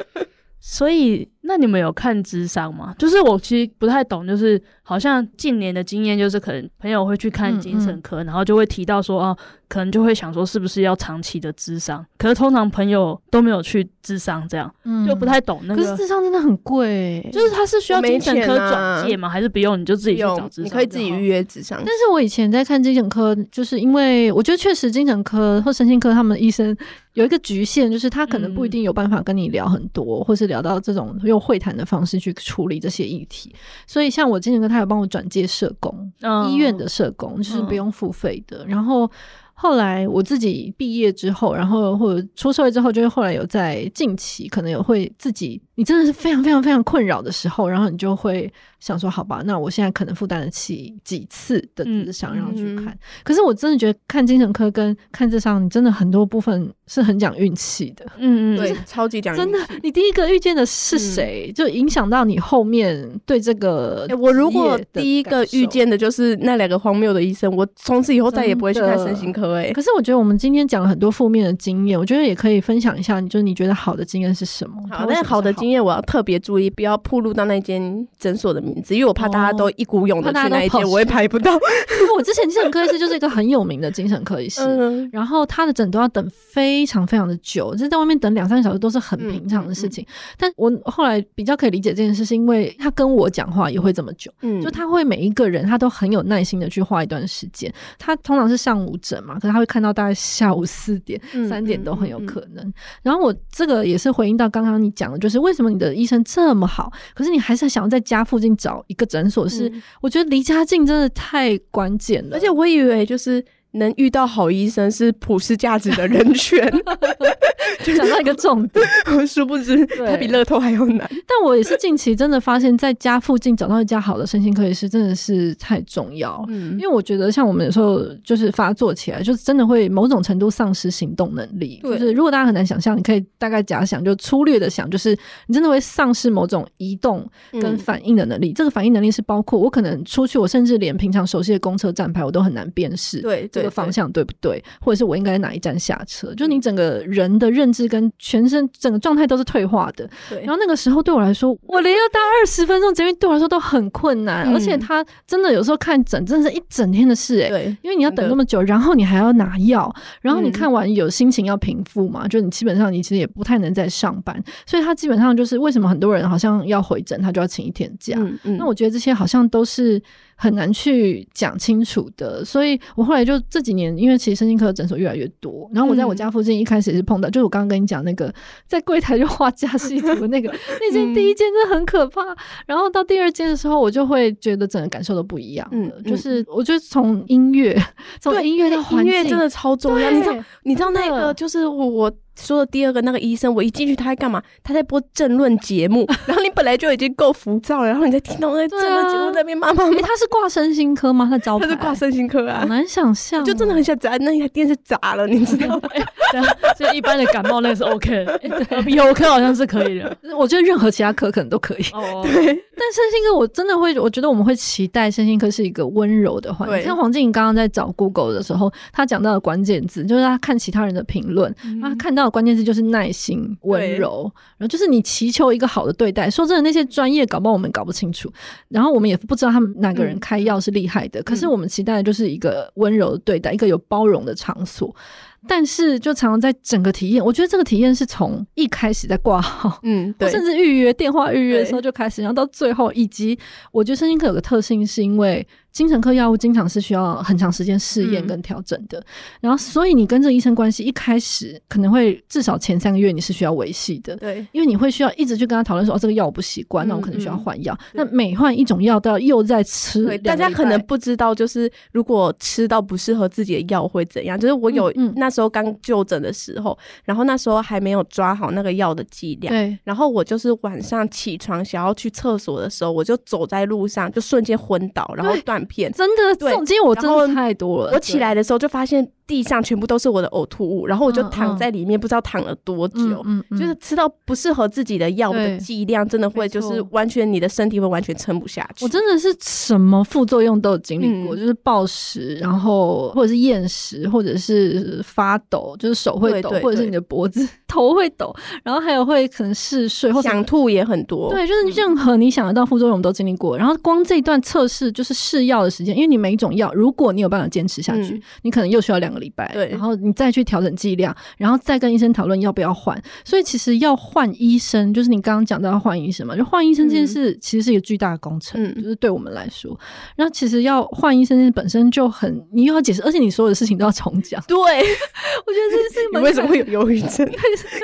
所以，那你们有看智商吗？就是我其实不太懂，就是好像近年的经验，就是可能朋友会去看精神科，嗯嗯，然后就会提到说，哦，可能就会想说，是不是要长期的智商？可是通常朋友都没有去智商，这样、嗯、就不太懂那个。可是智商真的很贵，就是他是需要精神科转介吗？还是不用？你就自己去找智商？你可以自己预约智商。但是我以前在看精神科，就是因为我觉得确实精神科或神经科他们的医生。有一个局限，就是他可能不一定有办法跟你聊很多，嗯、或是聊到这种用会谈的方式去处理这些议题。所以，像我今年跟，他有帮我转介社工，哦、医院的社工就是不用付费的。哦、然后后来我自己毕业之后，然后或者出社会之后，就是后来有在近期可能有会自己，你真的是非常非常非常困扰的时候，然后你就会。想说好吧，那我现在可能负担得起几次的智商，然后去看。嗯嗯、可是我真的觉得看精神科跟看智商，你真的很多部分是很讲运气的。嗯嗯，对，超级讲运气。真的，你第一个遇见的是谁，嗯、就影响到你后面对这个、欸。我如果第一个遇见的就是那两个荒谬的医生，我从此以后再也不会去看身心科。哎，可是我觉得我们今天讲了很多负面的经验，我觉得也可以分享一下，就是你觉得好的经验是什么？好，那好的经验我要特别注意，不要暴露到那间诊所的名字，因为我怕大家都一股涌的去那一间，我也排不到。因为我之前精神科医师就是一个很有名的精神科医师，嗯、然后他的诊都要等非常非常的久，就是在外面等两三个小时都是很平常的事情。嗯嗯、但我后来比较可以理解这件事，是因为他跟我讲话也会这么久，嗯，就他会每一个人他都很有耐心的去花一段时间。他通常是上午诊嘛，可是他会看到大概下午四点、三、嗯、点都很有可能。然后我这个也是回应到刚刚你讲的，就是为什么你的医生这么好，可是你还是想要在家附近找一个诊所？是，我觉得离家近真的太关键了，而且我以为就是。能遇到好医生是普世价值的人权，就 讲到一个重点，殊不知它比乐透还要难。但我也是近期真的发现，在家附近找到一家好的身心科医师真的是太重要。嗯，因为我觉得像我们有时候就是发作起来，就是真的会某种程度丧失行动能力。对就是如果大家很难想象，你可以大概假想，就粗略的想，就是你真的会丧失某种移动跟反应的能力。嗯、这个反应能力是包括我可能出去，我甚至连平常熟悉的公车站牌我都很难辨识。对。对这个方向对不对？或者是我应该在哪一站下车？就你整个人的认知跟全身整个状态都是退化的。对。然后那个时候对我来说，我连要搭二十分钟捷运对我来说都很困难，嗯、而且他真的有时候看诊真的是一整天的事哎、欸。对。因为你要等那么久，然后你还要拿药，然后你看完有心情要平复嘛？嗯、就你基本上你其实也不太能再上班，所以他基本上就是为什么很多人好像要回诊，他就要请一天假。嗯嗯。那我觉得这些好像都是。很难去讲清楚的，所以我后来就这几年，因为其实身心科诊所越来越多，然后我在我家附近一开始也是碰到，嗯、就是我刚刚跟你讲那个在柜台就画家系图的那个，那间第一间真的很可怕，嗯、然后到第二间的时候，我就会觉得整个感受都不一样了，嗯，就是我觉得从音乐，从音乐到环境，音乐真的超重要，你知道，你知道那个就是我。说的第二个那个医生，我一进去他在干嘛？他在播政论节目。然后你本来就已经够浮躁了，然后你再听到那政论节目在那边骂骂骂。他是挂身心科吗？他招牌？他是挂身心科啊，好难想象，就真的很想砸那台电视砸了，你知道吗？就一般的感冒那个是 OK，耳鼻喉科好像是可以的。我觉得任何其他科可能都可以。哦，对。但身心科我真的会，我觉得我们会期待身心科是一个温柔的环境。像黄静莹刚刚在找 Google 的时候，他讲到的关键字就是他看其他人的评论，他看到的关键字就是耐。心温柔，然后就是你祈求一个好的对待。说真的，那些专业搞不好我们搞不清楚，然后我们也不知道他们哪个人开药是厉害的。嗯、可是我们期待的就是一个温柔的对待，嗯、一个有包容的场所。但是就常常在整个体验，我觉得这个体验是从一开始在挂号，嗯，对，甚至预约电话预约的时候就开始，然后到最后，以及我觉得身心科有个特性，是因为。精神科药物经常是需要很长时间试验跟调整的，嗯、然后所以你跟这个医生关系一开始可能会至少前三个月你是需要维系的，对，因为你会需要一直去跟他讨论说哦，这个药我不习惯，那我可能需要换药。那、每换一种药都要又在吃，对，大家可能不知道，就是如果吃到不适合自己的药会怎样。就是我有、那时候刚就诊的时候，然后那时候还没有抓好那个药的剂量，对，然后我就是晚上起床想要去厕所的时候，我就走在路上就瞬间昏倒，然后断。片真的，这种经验我真的太多了。我起来的时候就发现。地上全部都是我的呕吐物，然后我就躺在里面，不知道躺了多久。嗯嗯，就是吃到不适合自己的药的剂量，真的会就是完全你的身体会完全撑不下去。我真的是什么副作用都有经历过，就是暴食，然后或者是厌食，或者是发抖，就是手会抖，或者是你的脖子、头会抖，然后还有会可能嗜睡或想吐也很多。对，就是任何你想得到副作用都经历过。然后光这一段测试就是试药的时间，因为你每一种药，如果你有办法坚持下去，你可能又需要两个。礼拜，对，然后你再去调整剂量，然后再跟医生讨论要不要换。所以其实要换医生，就是你刚刚讲到要换医生嘛，就换医生这件事其实是一个巨大的工程，嗯、就是对我们来说。然后其实要换医生本身就很，你又要解释，而且你所有的事情都要重讲。对，我觉得这是 你为什么会有忧郁症？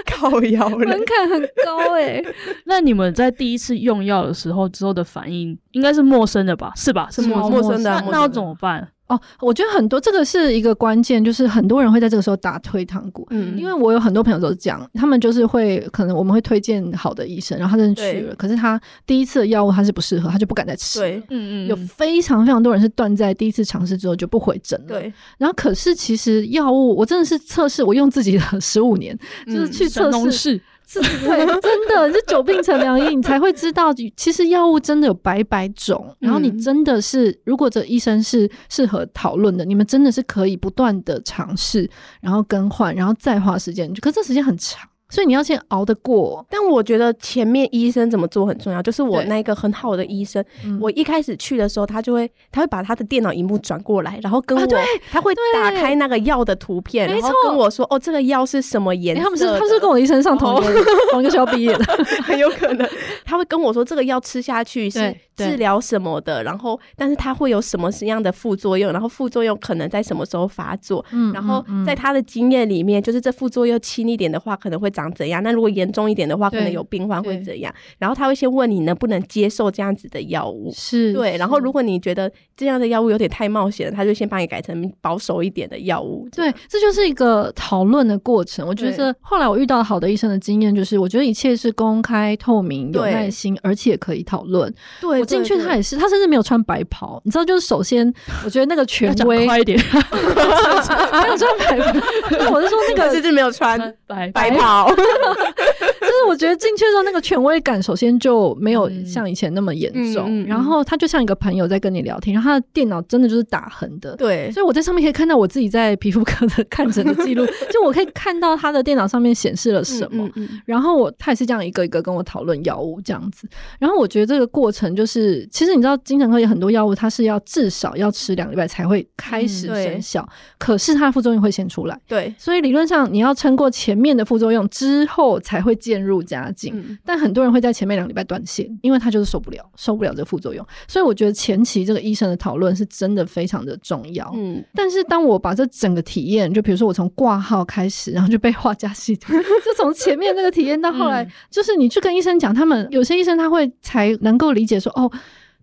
靠药了，门槛很高哎、欸。那你们在第一次用药的时候之后的反应应该是陌生的吧？是吧？是陌陌生的。那那要怎么办？哦，我觉得很多这个是一个关键，就是很多人会在这个时候打退堂鼓。嗯，因为我有很多朋友都是这样，他们就是会可能我们会推荐好的医生，然后他真的去了，可是他第一次的药物他是不适合，他就不敢再吃。对，嗯嗯，有非常非常多人是断在第一次尝试之后就不回诊了。对，然后可是其实药物我真的是测试，我用自己的十五年，就是去测试。是，对，真的是久病成良医，你才会知道，其实药物真的有百百种。然后你真的是，如果这医生是适合讨论的，你们真的是可以不断的尝试，然后更换，然后再花时间。可这时间很长。所以你要先熬得过，但我觉得前面医生怎么做很重要。就是我那个很好的医生，我一开始去的时候，他就会他会把他的电脑荧幕转过来，然后跟我，他会打开那个药的图片，然后跟我说：“哦，这个药是什么颜色？”他们是他是跟我医生上同一个 同一个学校毕业的，很 有可能。他会跟我说这个药吃下去是治疗什么的，然后但是它会有什么什么样的副作用，然后副作用可能在什么时候发作。然后在他的经验里面，就是这副作用轻一点的话，可能会长怎样？那如果严重一点的话，可能有病患会怎样？然后他会先问你能不能接受这样子的药物，是对。然后如果你觉得这样的药物有点太冒险了，他就先帮你改成保守一点的药物。对，这就是一个讨论的过程。我觉得后来我遇到好的医生的经验就是，我觉得一切是公开透明、有耐心，而且可以讨论。对，我进去他也是，他甚至没有穿白袍。你知道，就是首先我觉得那个 权威快一点，没有穿白袍。我是说那个甚至没有穿白白袍。就是我觉得进去的时候，那个权威感首先就没有像以前那么严重。然后他就像一个朋友在跟你聊天，然后他的电脑真的就是打横的。对，所以我在上面可以看到我自己在皮肤科的看诊的记录，就我可以看到他的电脑上面显示了什么。嗯嗯嗯、然后我他也是这样一个一个跟我讨论药物这样子。然后我觉得这个过程就是，其实你知道，精神科有很多药物，它是要至少要吃两个礼拜才会开始生效，嗯、可是它的副作用会先出来。对，所以理论上你要撑过前面的副作用之后才会渐入佳境，嗯、但很多人会在前面两个礼拜断线，因为他就是受不了，受不了这个副作用。所以我觉得前期这个医生的讨论是真的非常的重要。嗯，但是当我把这整个体验，就比如说我从挂号开始，然后就被画家系统，就从前面那个体验到后来，嗯、就是你去跟医生讲，他们有些医生他会才能够理解说，哦。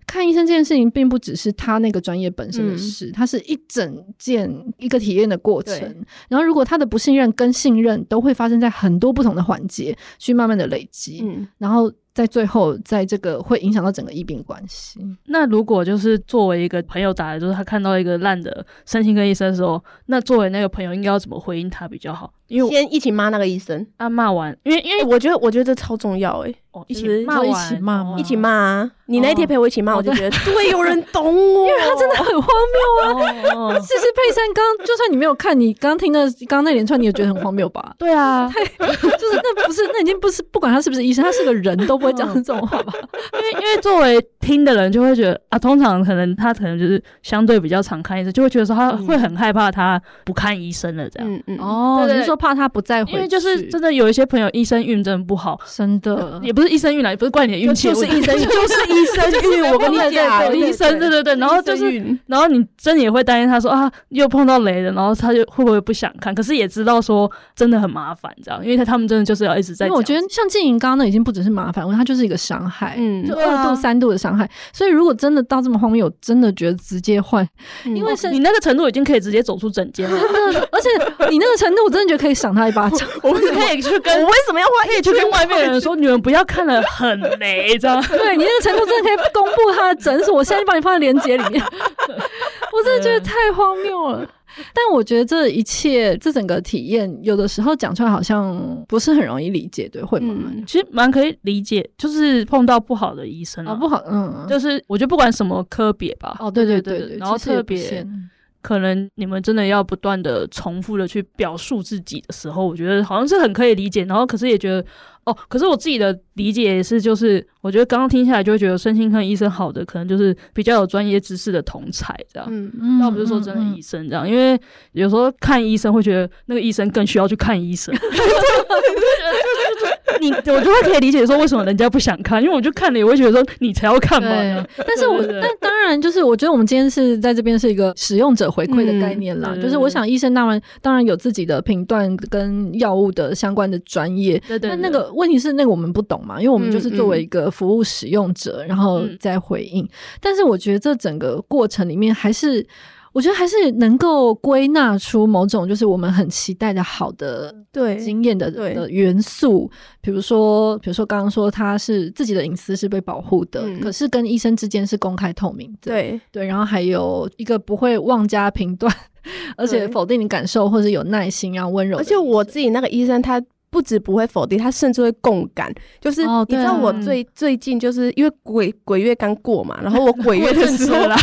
看医生这件事情，并不只是他那个专业本身的事，嗯、它是一整件一个体验的过程。然后，如果他的不信任跟信任都会发生在很多不同的环节，去慢慢的累积，嗯、然后。在最后，在这个会影响到整个医病关系。那如果就是作为一个朋友打来，就是他看到一个烂的身心科医生的时候，那作为那个朋友应该要怎么回应他比较好？因为先一起骂那个医生，啊骂完，因为因为我觉得我觉得这超重要哎，哦，一起骂，一起骂，一起骂啊！你那一天陪我一起骂，我就觉得对，有人懂我，因为他真的很很荒谬啊！其实佩珊刚，就算你没有看，你刚听的刚刚那连串，你也觉得很荒谬吧？对啊，太就是那不是那已经不是不管他是不是医生，他是个人都不会讲这种话吧？因为因为作为听的人就会觉得啊，通常可能他可能就是相对比较常看医生，就会觉得说他会很害怕他不看医生了这样。嗯嗯哦，你是说怕他不再回去？因为就是真的有一些朋友医生运真的不好，真的 也不是医生运来，也不是怪你的运气，就是医生 就是医生运。我跟你讲，医生对对对，然后就是然后你真的也会担心他说啊，又碰到雷了，然后他就会不会不想看？可是也知道说真的很麻烦，这样，因为他他们真的就是要一直在。因为我觉得像静莹刚刚那已经不只是麻烦，他就是一个伤害，嗯，就二度三度的伤害。所以如果真的到这么荒谬，我真的觉得直接换，因为是你那个程度已经可以直接走出整间了，而且你那个程度，我真的觉得可以赏他一巴掌。我们可以去跟我为什么要换？可以去跟外面的人说，你们不要看了很雷，这样。对你那个程度，真的可以公布他的诊所。我现在就把你放在链接里面。我真的觉得太荒谬了。但我觉得这一切，这整个体验，有的时候讲出来好像不是很容易理解，对？会吗？嗯、其实蛮可以理解，就是碰到不好的医生啊，哦、不好，嗯，就是我觉得不管什么科别吧，哦，对对对对，然后特别。可能你们真的要不断的重复的去表述自己的时候，我觉得好像是很可以理解。然后可是也觉得哦，可是我自己的理解也是，就是我觉得刚刚听下来就会觉得身心科医生好的可能就是比较有专业知识的同侪这样。嗯。嗯，倒不是说真的医生这样，因为有时候看医生会觉得那个医生更需要去看医生。你我就会可以理解说为什么人家不想看，因为我就看了，也会觉得说你才要看嘛。但是我但当然就是我觉得我们今天是在这边是一个使用者回馈的概念啦，就是我想医生当然当然有自己的评断跟药物的相关的专业，但那个问题是那个我们不懂嘛，因为我们就是作为一个服务使用者，然后再回应。但是我觉得这整个过程里面还是。我觉得还是能够归纳出某种就是我们很期待的好的对经验的的元素，比如说，比如说刚刚说他是自己的隐私是被保护的，嗯、可是跟医生之间是公开透明的，对对，然后还有一个不会妄加评断，而且否定你感受或者有耐心然后温柔，而且我自己那个医生他。不止不会否定，他甚至会共感。就是你知道，我最最近就是因为鬼鬼月刚过嘛，然后我鬼月的时候啦，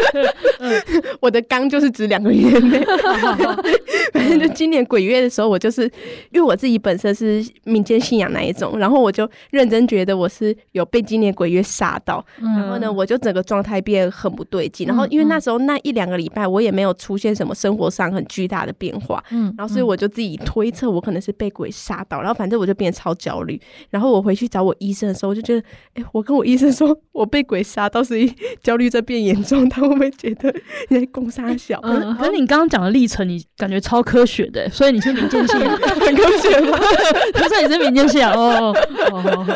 我的刚就是指两个月内。反正就今年鬼月的时候，我就是因为我自己本身是民间信仰那一种，然后我就认真觉得我是有被今年鬼月杀到，然后呢，我就整个状态变很不对劲。然后因为那时候那一两个礼拜，我也没有出现什么生活上很巨大的变化，嗯，然后所以我就自己推测，我可能是被。被鬼杀到，然后反正我就变得超焦虑。然后我回去找我医生的时候，我就觉得，哎、欸，我跟我医生说我被鬼杀到，所以 焦虑在变严重，他会不会觉得你在攻杀小？嗯，可是你刚刚讲的历程，你感觉超科学的，所以你是民间信仰，很科学吗？不是，你是民间信仰哦，哦，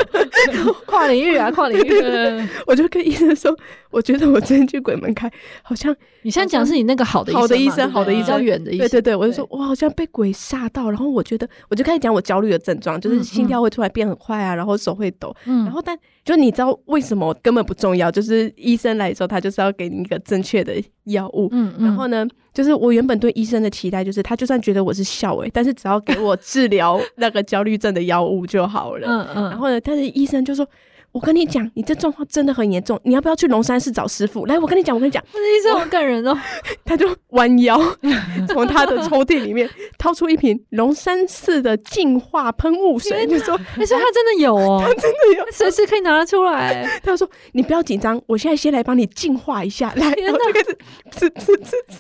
跨领域啊，跨领域。我就跟医生说。我觉得我今天去鬼门开，好像你现在讲是你那个好的好的医生，好的医生，远的医生。对对对，我就说我好像被鬼吓到，然后我觉得我就开始讲我焦虑的症状，就是心跳会突然变很快啊，然后手会抖。嗯，然后但就你知道为什么根本不重要，就是医生来的时候，他就是要给你一个正确的药物。嗯，然后呢，就是我原本对医生的期待就是他就算觉得我是笑诶，但是只要给我治疗那个焦虑症的药物就好了。嗯嗯，然后呢，但是医生就说。我跟你讲，你这状况真的很严重，你要不要去龙山寺找师傅？来，我跟你讲，我跟你讲，这医生好感人哦。他就弯腰 从他的抽屉里面掏出一瓶龙山寺的净化喷雾水，就说：“你说他真的有哦，他真的有，随时可以拿得出来。”他说：“你不要紧张，我现在先来帮你净化一下。”来，然后就开始吃吃吃吃。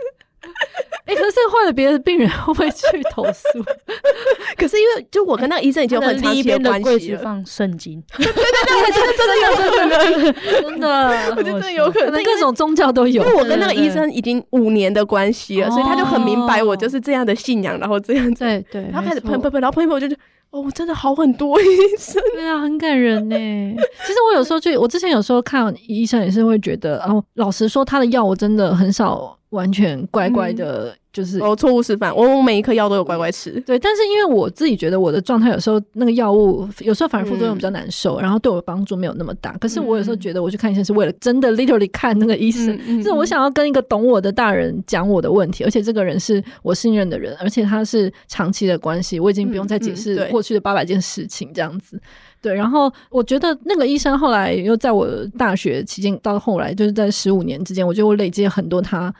哎、欸，可是换了别的病人会不会去投诉？可是因为就我跟那个医生已经有很长期的关系了。放圣经，对 对对，真的真的有可能，真的，我觉得有可能，各种宗教都有。因为我跟那个医生已经五年的关系了，所以他就很明白我就是这样的信仰，然后这样子，对对，然后开始喷喷喷，然后喷一喷，我就哦，真的好很多医生，对啊，很感人呢。其实我有时候就，我之前有时候看医生也是会觉得，哦，老实说，他的药我真的很少。完全乖乖的，就是哦，错误示范。我我每一颗药都有乖乖吃，对。但是因为我自己觉得我的状态有时候那个药物有时候反而副作用比较难受，然后对我帮助没有那么大。可是我有时候觉得我去看医生是为了真的 literally 看那个医生，就是我想要跟一个懂我的大人讲我的问题，而且这个人是我信任的人，而且他是长期的关系，我已经不用再解释过过去的八百件事情这样子。对，然后我觉得那个医生后来又在我大学期间到后来，就是在十五年之间，我觉得我累积了很多他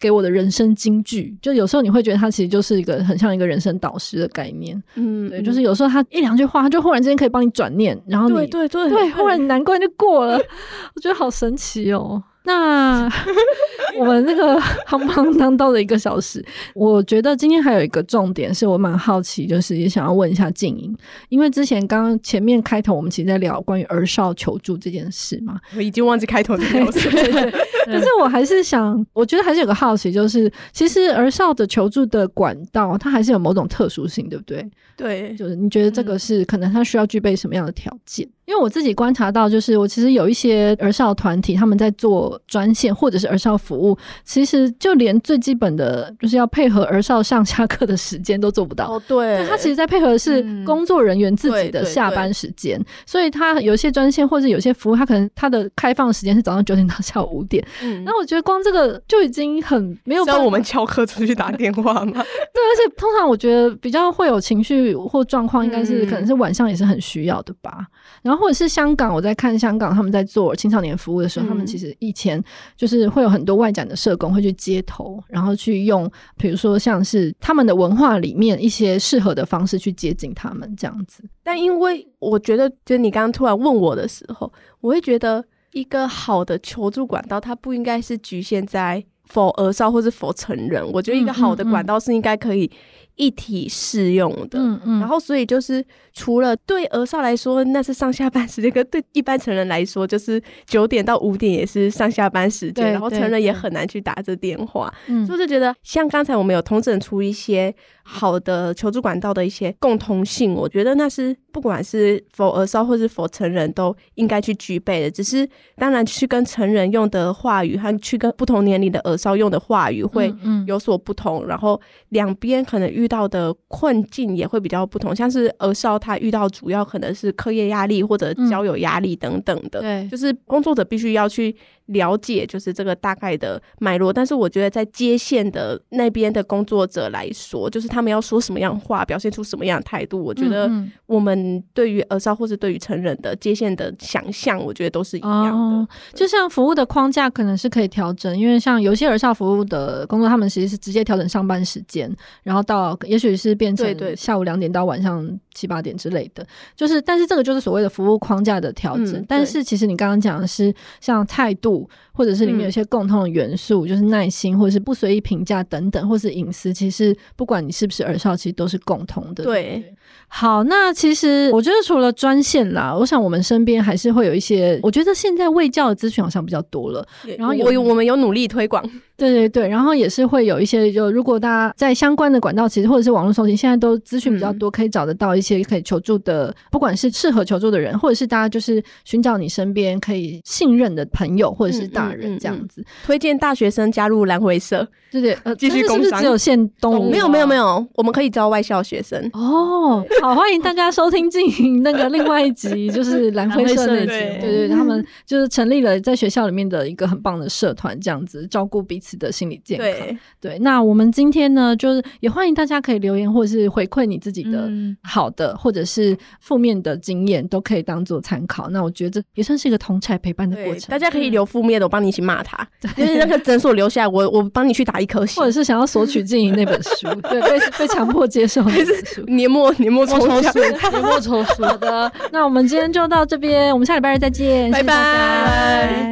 给我的人生金句。就有时候你会觉得他其实就是一个很像一个人生导师的概念。嗯，对，就是有时候他一两句话，他就忽然之间可以帮你转念，然后你对对对，对，忽然你难关就过了，我觉得好神奇哦。那 我们那个夯不啷当到了一个小时，我觉得今天还有一个重点是我蛮好奇，就是也想要问一下静莹，因为之前刚刚前面开头我们其实在聊关于儿少求助这件事嘛，我已经忘记开头的聊什么，可是我还是想，我觉得还是有个好奇，就是其实儿少的求助的管道，它还是有某种特殊性，对不对？对，就是你觉得这个是可能它需要具备什么样的条件？因为我自己观察到，就是我其实有一些儿少团体，他们在做专线或者是儿少服务，其实就连最基本的，就是要配合儿少上下课的时间都做不到。哦，对，他其实在配合的是工作人员自己的下班时间，嗯、所以他有些专线或者有些服务，他可能他的开放时间是早上九点到下午五点。嗯，那我觉得光这个就已经很没有办法。我们翘课出去打电话吗？对，而且通常我觉得比较会有情绪或状况，应该是可能是晚上也是很需要的吧。然后。或者是香港，我在看香港他们在做青少年服务的时候，嗯、他们其实以前就是会有很多外展的社工会去街头，然后去用，比如说像是他们的文化里面一些适合的方式去接近他们这样子。但因为我觉得，就是你刚刚突然问我的时候，我会觉得一个好的求助管道，它不应该是局限在否儿少或是否成人。我觉得一个好的管道是应该可以。一体适用的，嗯嗯，然后所以就是除了对儿少来说，那是上下班时间；跟对一般成人来说，就是九点到五点也是上下班时间。然后成人也很难去打这电话，嗯，所以就觉得像刚才我们有统整出一些好的求助管道的一些共通性，我觉得那是不管是否儿少或是否成人都应该去具备的。只是当然去跟成人用的话语和去跟不同年龄的儿少用的话语会有所不同，嗯嗯，然后两边可能遇。遇到的困境也会比较不同，像是儿少他遇到主要可能是课业压力或者交友压力等等的，对，就是工作者必须要去。了解就是这个大概的脉络，但是我觉得在接线的那边的工作者来说，就是他们要说什么样话，表现出什么样的态度，我觉得我们对于儿少或是对于成人的接线的想象，我觉得都是一样的。哦，就像服务的框架可能是可以调整，因为像有些儿少服务的工作，他们其实是直接调整上班时间，然后到也许是变成下午两点到晚上七八点之类的，就是但是这个就是所谓的服务框架的调整。嗯，但是其实你刚刚讲的是像态度。或者是里面有一些共通的元素，嗯、就是耐心，或者是不随意评价等等，或是隐私。其实不管你是不是耳少，其实都是共同的。对，好，那其实我觉得除了专线啦，我想我们身边还是会有一些。我觉得现在卫教的咨询好像比较多了，然后有我有我们有努力推广。对对对，然后也是会有一些，就如果大家在相关的管道，其实或者是网络搜寻，现在都资讯比较多，可以找得到一些可以求助的，不管是适合求助的人，或者是大家就是寻找你身边可以信任的朋友，或者是大人这样子。推荐大学生加入蓝回社，对对，呃，继续工商。是不是只有限东？没有没有没有，我们可以招外校学生。哦，好，欢迎大家收听进行那个另外一集，就是蓝回社那集。对对，他们就是成立了在学校里面的一个很棒的社团，这样子照顾彼此的心理健康。对对，那我们今天呢，就是也欢迎大家可以留言，或者是回馈你自己的好的，嗯、或者是负面的经验，都可以当做参考。那我觉得这也算是一个同侪陪伴的过程。大家可以留负面的，我帮你一起骂他。对就是那个诊所留下来，我我帮你去打一颗星，或者是想要索取静莹那本书，对，被被强迫接受那本书，年末年末抽书，年末抽书。好的，那我们今天就到这边，我们下礼拜日再见，拜拜。